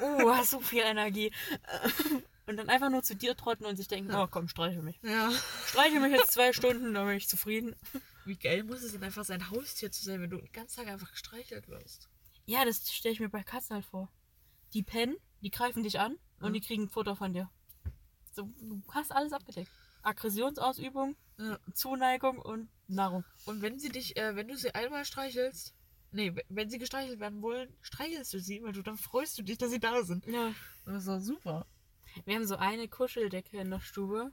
oh, hast so viel Energie. Und dann einfach nur zu dir trotten und sich denken, Ja. oh komm, streiche mich. Ja. Streiche mich jetzt zwei Stunden, dann bin ich zufrieden. Wie geil muss es denn einfach sein Haustier zu sein, wenn du den ganzen Tag einfach gestreichelt wirst? Ja, das stelle ich mir bei Katzen halt vor. Die pennen, die greifen dich an und Ja. die kriegen Futter von dir. So, du hast alles abgedeckt. Aggressionsausübung, Ja. Zuneigung und Nahrung. Und wenn sie dich, äh, wenn du sie einmal streichelst, nee, wenn sie gestreichelt werden wollen, streichelst du sie, weil du dann freust du dich, dass sie da sind. Ja. Das ist doch super. Wir haben so eine Kuscheldecke in der Stube.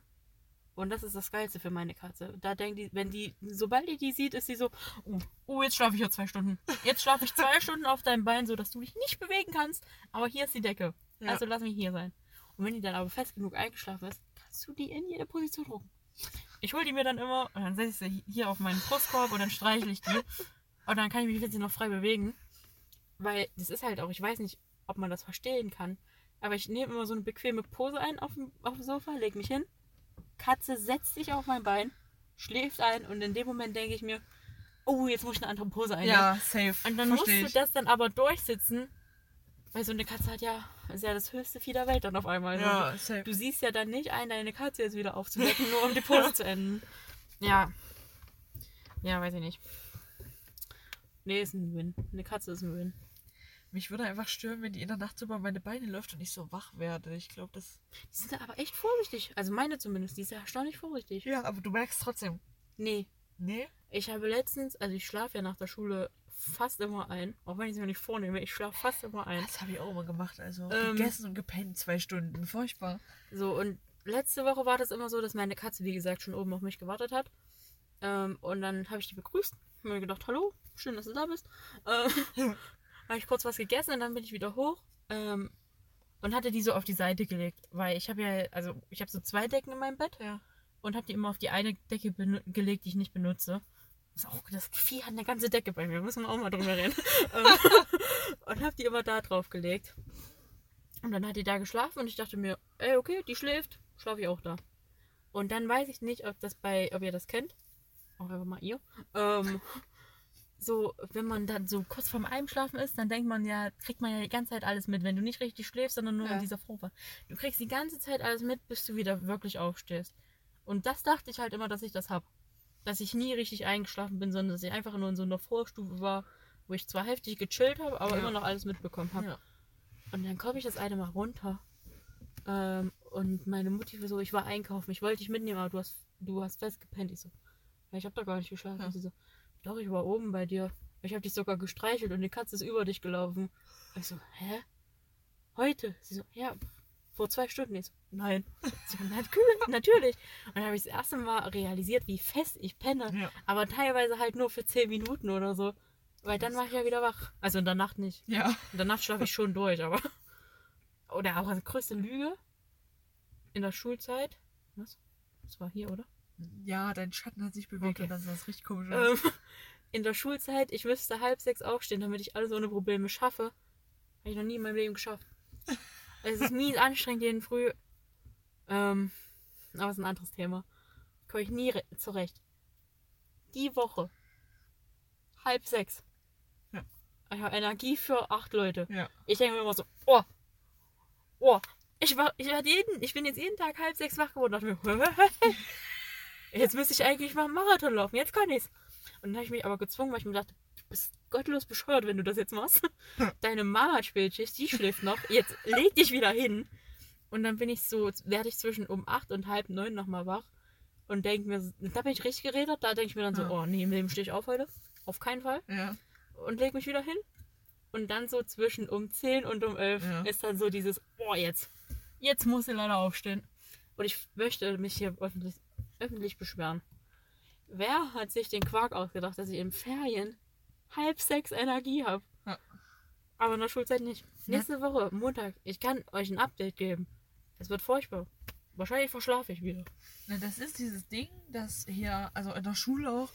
Und das ist das Geilste für meine Katze. Da denkt die, wenn die, sobald die die sieht, ist sie so, oh, oh jetzt schlafe ich hier zwei Stunden. Jetzt schlafe ich zwei Stunden auf deinem Bein, so dass du dich nicht bewegen kannst. Aber hier ist die Decke. Ja. Also lass mich hier sein. Und wenn die dann aber fest genug eingeschlafen ist, kannst du die in jede Position drucken. Ich hole die mir dann immer und dann setze ich sie hier auf meinen Brustkorb und dann streichle ich die. Und dann kann ich mich jetzt noch frei bewegen. Weil das ist halt auch, ich weiß nicht, ob man das verstehen kann. Aber ich nehme immer so eine bequeme Pose ein auf dem, auf dem Sofa, leg mich hin. Katze setzt sich auf mein Bein, schläft ein und in dem Moment denke ich mir, oh, jetzt muss ich eine andere Pose einnehmen. Ja, safe. Und dann musst Versteh du ich. das dann aber durchsitzen, weil so eine Katze hat ja, ist ja das höchste Vieh der Welt dann auf einmal. Ja, safe. Du siehst ja dann nicht ein, deine Katze jetzt wieder aufzuwecken, nur um die Pose zu enden. Ja. Ja, weiß ich nicht. Nee, ist ein Win. Eine Katze ist ein Win. Mich würde einfach stören, wenn die in der Nacht so über meine Beine läuft und ich so wach werde. Ich glaube, das. Die sind aber echt vorsichtig. Also meine zumindest, die ist ja erstaunlich vorsichtig. Ja, aber du merkst trotzdem. Nee. Nee? Ich habe letztens, also ich schlafe ja nach der Schule fast immer ein. Auch wenn ich es mir nicht vornehme, ich schlafe fast immer ein. Das habe ich auch immer gemacht. Also Ähm. gegessen und gepennt zwei Stunden. Furchtbar. So, und letzte Woche war das immer so, dass meine Katze, wie gesagt, schon oben auf mich gewartet hat. Ähm, und dann habe ich die begrüßt. Hab mir gedacht, hallo, schön, dass du da bist. Ähm, habe ich kurz was gegessen und dann bin ich wieder hoch. Ähm, und hatte die so auf die Seite gelegt. Weil ich habe ja, also ich habe so zwei Decken in meinem Bett. Ja. Und habe die immer auf die eine Decke gelegt, die ich nicht benutze. Das, Vieh hat eine ganze Decke bei mir, müssen wir auch mal drüber reden. Und hab die immer da drauf gelegt. Und dann hat die da geschlafen und ich dachte mir, ey, okay, die schläft, schlafe ich auch da. Und dann weiß ich nicht, ob das bei, ob ihr das kennt. Auch einfach mal ihr. Ähm, so, wenn man dann so kurz vorm Einschlafen ist, dann denkt man ja, kriegt man ja die ganze Zeit alles mit, wenn du nicht richtig schläfst, sondern nur Ja. in dieser Vorfahrt. Du kriegst die ganze Zeit alles mit, bis du wieder wirklich aufstehst. Und das dachte ich halt immer, dass ich das hab. Dass ich nie richtig eingeschlafen bin, sondern dass ich einfach nur in so einer Vorstufe war, wo ich zwar heftig gechillt habe, aber Ja. immer noch alles mitbekommen habe. Ja. Und dann komme ich das eine Mal runter. Ähm, und meine Mutti war so, ich war einkaufen, ich wollte dich mitnehmen, aber du hast, du hast festgepennt. Ich so, ja, ich habe da gar nicht geschlafen. Ja. Und sie so, doch, ich war oben bei dir. Ich habe dich sogar gestreichelt und die Katze ist über dich gelaufen. Ich so, hä? Heute? Sie so, ja, vor zwei Stunden. Ich so, nein. So, natürlich. Und dann habe ich das erste Mal realisiert, wie fest ich penne. Ja. Aber teilweise halt nur für zehn Minuten oder so. Weil dann war ich ja wieder wach. Also in der Nacht nicht. Ja. In der Nacht schlafe ich schon durch, aber. Oder auch als größte Lüge in der Schulzeit. Was? Das war hier, oder? Ja, dein Schatten hat sich bewegt Okay. und das ist das richtig komisch. aus. Ähm, in der Schulzeit, ich müsste halb sechs aufstehen, damit ich alles ohne Probleme schaffe. Habe ich noch nie in meinem Leben geschafft. Es ist mies anstrengend jeden Früh. Ähm, aber es ist ein anderes Thema. Komme ich nie re- zurecht. Die Woche. Halb sechs. Ja. Ich habe Energie für acht Leute. Ja. Ich denke mir immer so, oh, oh, ich war, ich war jeden, ich bin jetzt jeden Tag halb sechs wach geworden und dachte mir, jetzt müsste ich eigentlich mal einen Marathon laufen, jetzt kann ich's. Und dann habe ich mich aber gezwungen, weil ich mir dachte, bist gottlos bescheuert, wenn du das jetzt machst. Deine Mama hat Spätschicht, die schläft noch, jetzt leg dich wieder hin. Und dann bin ich so, werde ich zwischen um acht und halb neun nochmal wach und denke mir, da bin ich richtig geredet, da denke ich mir dann so, Ja. oh nee, im Leben stehe ich auf heute. Auf keinen Fall Ja. und leg mich wieder hin. Und dann so zwischen um 10 und um 11 Ja. ist dann so dieses, boah, jetzt, jetzt muss ich leider aufstehen. Und ich möchte mich hier öffentlich, öffentlich beschweren. Wer hat sich den Quark ausgedacht, dass ich in Ferien halb sechs Energie habe? Ja. Aber in der Schulzeit nicht. Nächste Woche, Montag, ich kann euch ein Update geben. Es wird furchtbar. Wahrscheinlich verschlafe ich wieder. Na, das ist dieses Ding, dass hier, also in der Schule auch,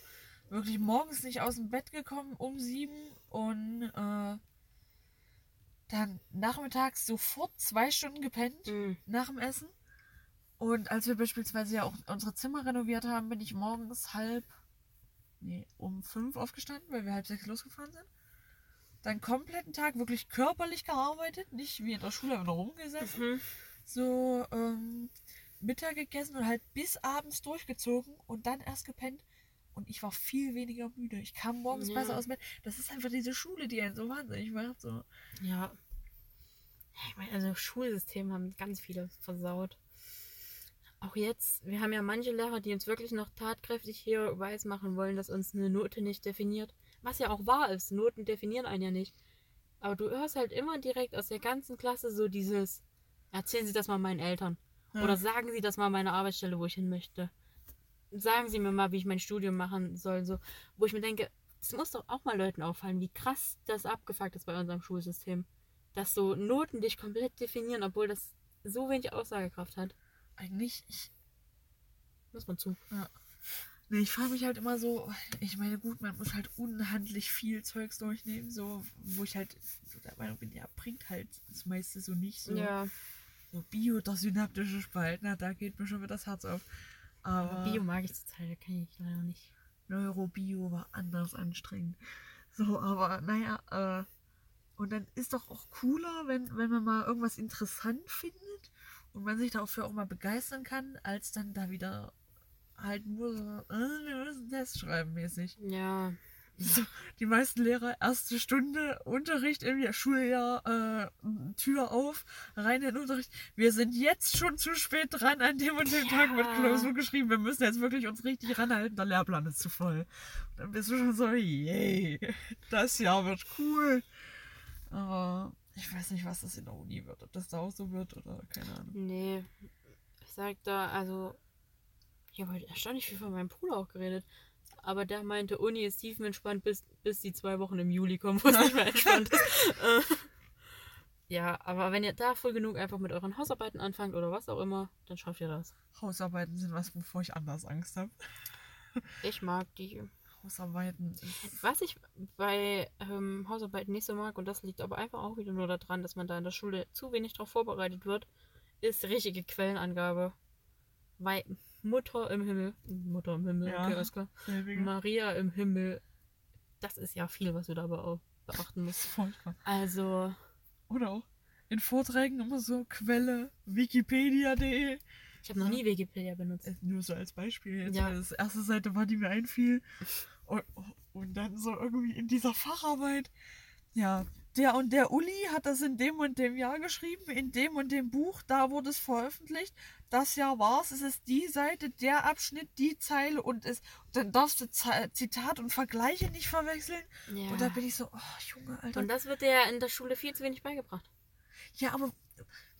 wirklich morgens nicht aus dem Bett gekommen um sieben und äh, dann nachmittags sofort zwei Stunden gepennt Mhm. nach dem Essen. Und als wir beispielsweise ja auch unsere Zimmer renoviert haben, bin ich morgens halb, nee, um fünf aufgestanden, weil wir halb sechs losgefahren sind. Dann kompletten Tag wirklich körperlich gearbeitet, nicht wie in der Schule einfach rumgesessen Mhm. so ähm, Mittag gegessen und halt bis abends durchgezogen und dann erst gepennt. Und ich war viel weniger müde. Ich kam morgens Ja. besser aus dem Bett. Das ist einfach diese Schule, die einen so wahnsinnig macht. So. Ja. Ich meine, also Schulsystem haben ganz viele versaut. Auch jetzt, wir haben ja manche Lehrer, die uns wirklich noch tatkräftig hier weiß machen wollen, dass uns eine Note nicht definiert. Was ja auch wahr ist, Noten definieren einen ja nicht. Aber du hörst halt immer direkt aus der ganzen Klasse so dieses, erzählen Sie das mal meinen Eltern. Ja. Oder sagen Sie das mal meiner Arbeitsstelle, wo ich hin möchte. Sagen Sie mir mal, wie ich mein Studium machen soll. So, wo ich mir denke, es muss doch auch mal Leuten auffallen, wie krass das abgefuckt ist bei unserem Schulsystem. Dass so Noten dich komplett definieren, obwohl das so wenig Aussagekraft hat. Eigentlich, ich, Muss man zu. nee, ich frage mich halt immer so, ich meine, gut, man muss halt unhandlich viel Zeugs durchnehmen, so, wo ich halt so der Meinung bin, ja, bringt halt das meiste so nicht. So, Ja, so Bio, das synaptische Spalt, na, da geht mir schon wieder das Herz auf. Aber Bio mag ich zurzeit, da kann ich leider nicht. Neurobio war anders anstrengend. So, aber naja, äh, und dann ist doch auch cooler, wenn, wenn man mal irgendwas interessant findet und man sich dafür auch mal begeistern kann, als dann da wieder halt nur so, äh, wir müssen Test schreiben mäßig. Ja, So, die meisten Lehrer, erste Stunde, Unterricht im Schuljahr, äh, Tür auf, rein in den Unterricht. Wir sind jetzt schon zu spät dran, an dem und dem Tag wird Ja. Klausur geschrieben. Wir müssen jetzt wirklich uns richtig ranhalten, der Lehrplan ist zu voll. Und dann bist du schon so, yay, das Jahr wird cool. Aber ich weiß nicht, was das in der Uni wird, ob das da auch so wird oder keine Ahnung. nee. Ich sag da, also, ich habe heute erstaunlich viel von meinem Bruder auch geredet. Aber der meinte, Uni ist tiefenentspannt, bis, bis die zwei Wochen im Juli kommen, wo es nicht mehr entspannt ist. Äh, ja, aber wenn ihr da früh genug einfach mit euren Hausarbeiten anfangt oder was auch immer, dann schafft ihr das. Hausarbeiten sind was, wovor ich anders Angst habe. Ich mag die Hausarbeiten. Was ich bei ähm, Hausarbeiten nicht so mag, und das liegt aber einfach auch wieder nur daran, dass man da in der Schule zu wenig darauf vorbereitet wird, ist richtige Quellenangabe. Weil Mutter im Himmel, Mutter im Himmel, Ja. okay, alles klar. Maria im Himmel, das ist ja viel, was du dabei auch beachten musst. furchtbar. Also, Oder auch in Vorträgen immer so Quelle, wikipedia.de. ich habe noch nie Wikipedia benutzt. Äh, Nur so als Beispiel. Jetzt Ja. weil das erste Seite war, die mir einfiel. Und, und dann so irgendwie in dieser Facharbeit. Ja, der und der Uli hat das in dem und dem Jahr geschrieben, in dem und dem Buch, da wurde es veröffentlicht. Das Jahr war's, es ist die Seite, der Abschnitt, die Zeile und es, dann darfst du Ze- Zitat und Vergleiche nicht verwechseln. Ja. Und da bin ich so, oh Junge, Alter. Und das wird dir ja in der Schule viel zu wenig beigebracht. Ja, aber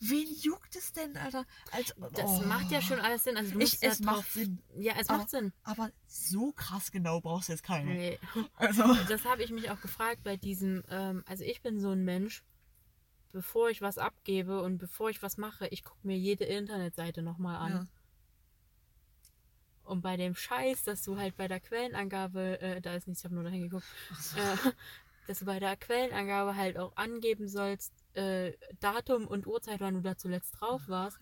wen juckt es denn, Alter? Als, Das oh. macht ja schon alles Sinn. Also du Ich, es macht drauf- Sinn. Ja, es Aber- macht Sinn. Aber so krass genau brauchst du jetzt keine. Nee. Also, Das habe ich mich auch gefragt bei diesem, ähm, also ich bin so ein Mensch, bevor ich was abgebe und bevor ich was mache, ich gucke mir jede Internetseite nochmal an. ja. Und bei dem Scheiß, dass du halt bei der Quellenangabe, äh, da ist nichts, ich habe nur da hingeguckt, äh, dass du bei der Quellenangabe halt auch angeben sollst, äh, Datum und Uhrzeit, wann du da zuletzt drauf warst.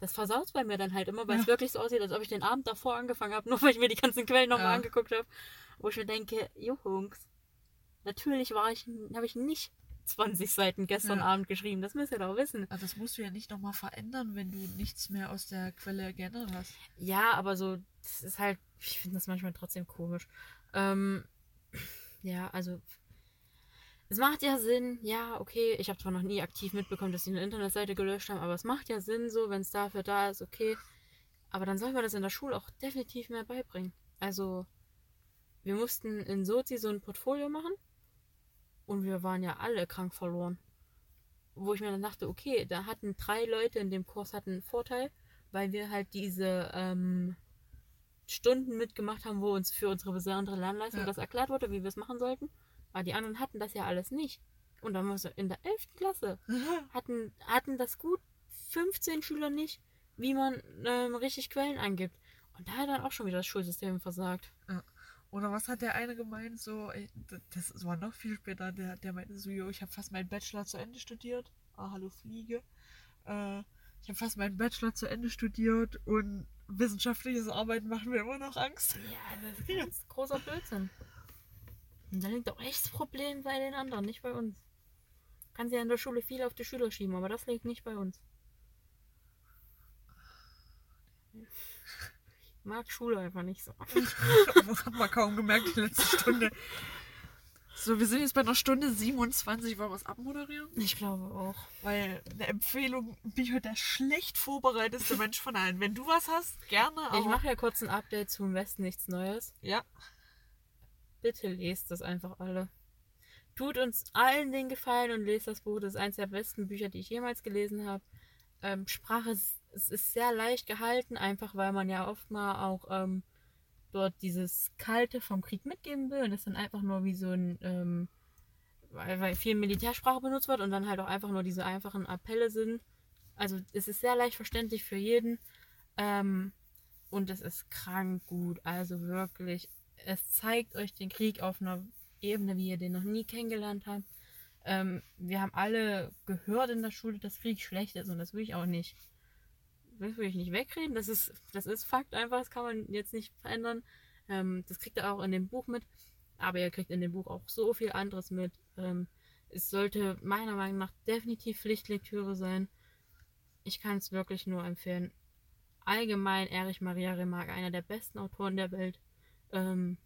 Das versaut bei mir dann halt immer, weil es Ja. wirklich so aussieht, als ob ich den Abend davor angefangen habe, nur weil ich mir die ganzen Quellen nochmal Ja. angeguckt habe. Wo ich mir denke, Jungs, natürlich war ich, habe ich nicht 20 Seiten gestern Ja. Abend geschrieben, das müsst ihr doch wissen. Aber das musst du ja nicht nochmal verändern, wenn du nichts mehr aus der Quelle geändert hast. Ja, aber so, das ist halt, ich finde das manchmal trotzdem komisch. Ähm, ja, also, es macht ja Sinn, ja, okay, ich habe zwar noch nie aktiv mitbekommen, dass sie eine Internetseite gelöscht haben, aber es macht ja Sinn so, wenn es dafür da ist, okay. Aber dann soll man das in der Schule auch definitiv mehr beibringen. Also, wir mussten in Sozi so ein Portfolio machen und wir waren ja alle krank verloren. Wo ich mir dann dachte, okay, da hatten drei Leute in dem Kurs hatten einen Vorteil, weil wir halt diese ähm, Stunden mitgemacht haben, wo uns für unsere besondere Lernleistung Ja. das erklärt wurde, wie wir es machen sollten. Aber die anderen hatten das ja alles nicht. Und dann war so in der 11. Klasse hatten, hatten das gut 15 Schüler nicht, wie man ähm, richtig Quellen angibt. Und da hat dann auch schon wieder das Schulsystem versagt. Oder was hat der eine gemeint? So, das war noch viel später. Der, der meinte so, yo, ich habe fast meinen Bachelor zu Ende studiert. Ah, hallo Fliege. Äh, ich habe fast meinen Bachelor zu Ende studiert und wissenschaftliches Arbeiten macht mir immer noch Angst. Ja, das ist ganz großer Blödsinn. Und da liegt auch echt das Problem bei den anderen, nicht bei uns. Kann sie ja in der Schule viel auf die Schüler schieben, aber das liegt nicht bei uns. Ich mag Schule einfach nicht so. Das hat man kaum gemerkt, die letzte Stunde. So, wir sind jetzt bei einer Stunde 27. Wollen wir es abmoderieren? Ich glaube auch. Weil eine Empfehlung, bin ich heute der schlecht vorbereiteste Mensch von allen. Wenn du was hast, gerne. Ich Aber mache ja kurz ein Update zum Westen nichts Neues. ja, Bitte lest das einfach alle. Tut uns allen den Gefallen und lest das Buch. Das ist eines der besten Bücher, die ich jemals gelesen habe. Ähm, Sprache ist, es ist sehr leicht gehalten, einfach weil man ja oft mal auch ähm, dort dieses Kalte vom Krieg mitgeben will und das dann einfach nur wie so ein, ähm, weil, weil viel Militärsprache benutzt wird und dann halt auch einfach nur diese einfachen Appelle sind. Also es ist sehr leicht verständlich für jeden ähm, und es ist krank gut. Also wirklich, es zeigt euch den Krieg auf einer Ebene, wie ihr den noch nie kennengelernt habt. Ähm, wir haben alle gehört in der Schule, dass Krieg schlecht ist und das will ich auch nicht. Das will ich nicht wegreden. Das ist, das ist Fakt einfach, das kann man jetzt nicht verändern. Ähm, das kriegt ihr auch in dem Buch mit. Aber ihr kriegt in dem Buch auch so viel anderes mit. Ähm, es sollte meiner Meinung nach definitiv Pflichtlektüre sein. Ich kann es wirklich nur empfehlen. Allgemein Erich Maria Remarque, einer der besten Autoren der Welt. Ähm,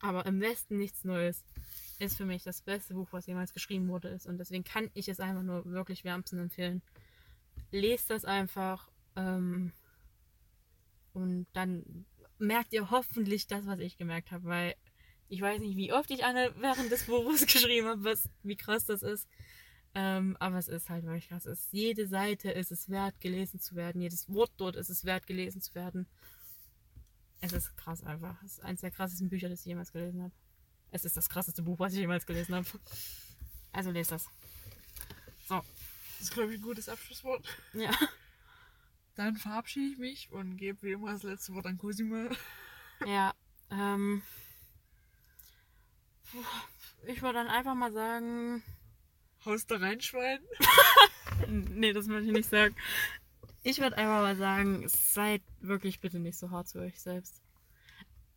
aber im Westen nichts Neues. Ist für mich das beste Buch, was jemals geschrieben wurde. Ist. Und deswegen kann ich es einfach nur wirklich wärmstens empfehlen. Lest das einfach. Ähm, und dann merkt ihr hoffentlich das, was ich gemerkt habe. Weil ich weiß nicht, wie oft ich eine während des Buches geschrieben habe, wie krass das ist. Ähm, aber es ist halt wirklich krass. Es ist, jede Seite ist es wert, gelesen zu werden. Jedes Wort dort ist es wert, gelesen zu werden. Es ist krass einfach. Es ist eines der krassesten Bücher, das ich jemals gelesen habe. Es ist das krasseste Buch, was ich jemals gelesen habe. Also lest das. So, das ist, glaube ich, ein gutes Abschlusswort. ja. Dann verabschiede ich mich und gebe wie immer das letzte Wort an Cosima. Ja, ähm, Ich würde dann einfach mal sagen. Haust da rein, Schwein? nee, das möchte ich nicht sagen. Ich würde einfach mal sagen, seid wirklich bitte nicht so hart zu euch selbst.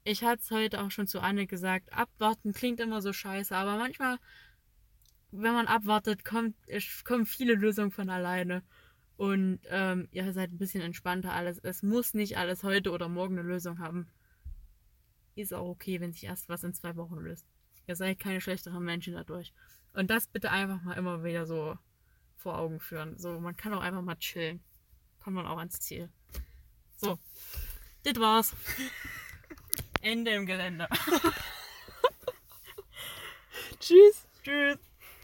Ich hatte es heute auch schon zu Anne gesagt, abwarten klingt immer so scheiße, aber manchmal, wenn man abwartet, kommt, kommen viele Lösungen von alleine. Und ähm, ihr seid ein bisschen entspannter alles. Es muss nicht alles heute oder morgen eine Lösung haben. Ist auch okay, wenn sich erst was in zwei Wochen löst. Ihr seid keine schlechteren Menschen dadurch. Und das bitte einfach mal immer wieder so vor Augen führen. So, man kann auch einfach mal chillen. Kommt man auch ans Ziel. So, das war's. Ende im Gelände. Tschüss. Tschüss.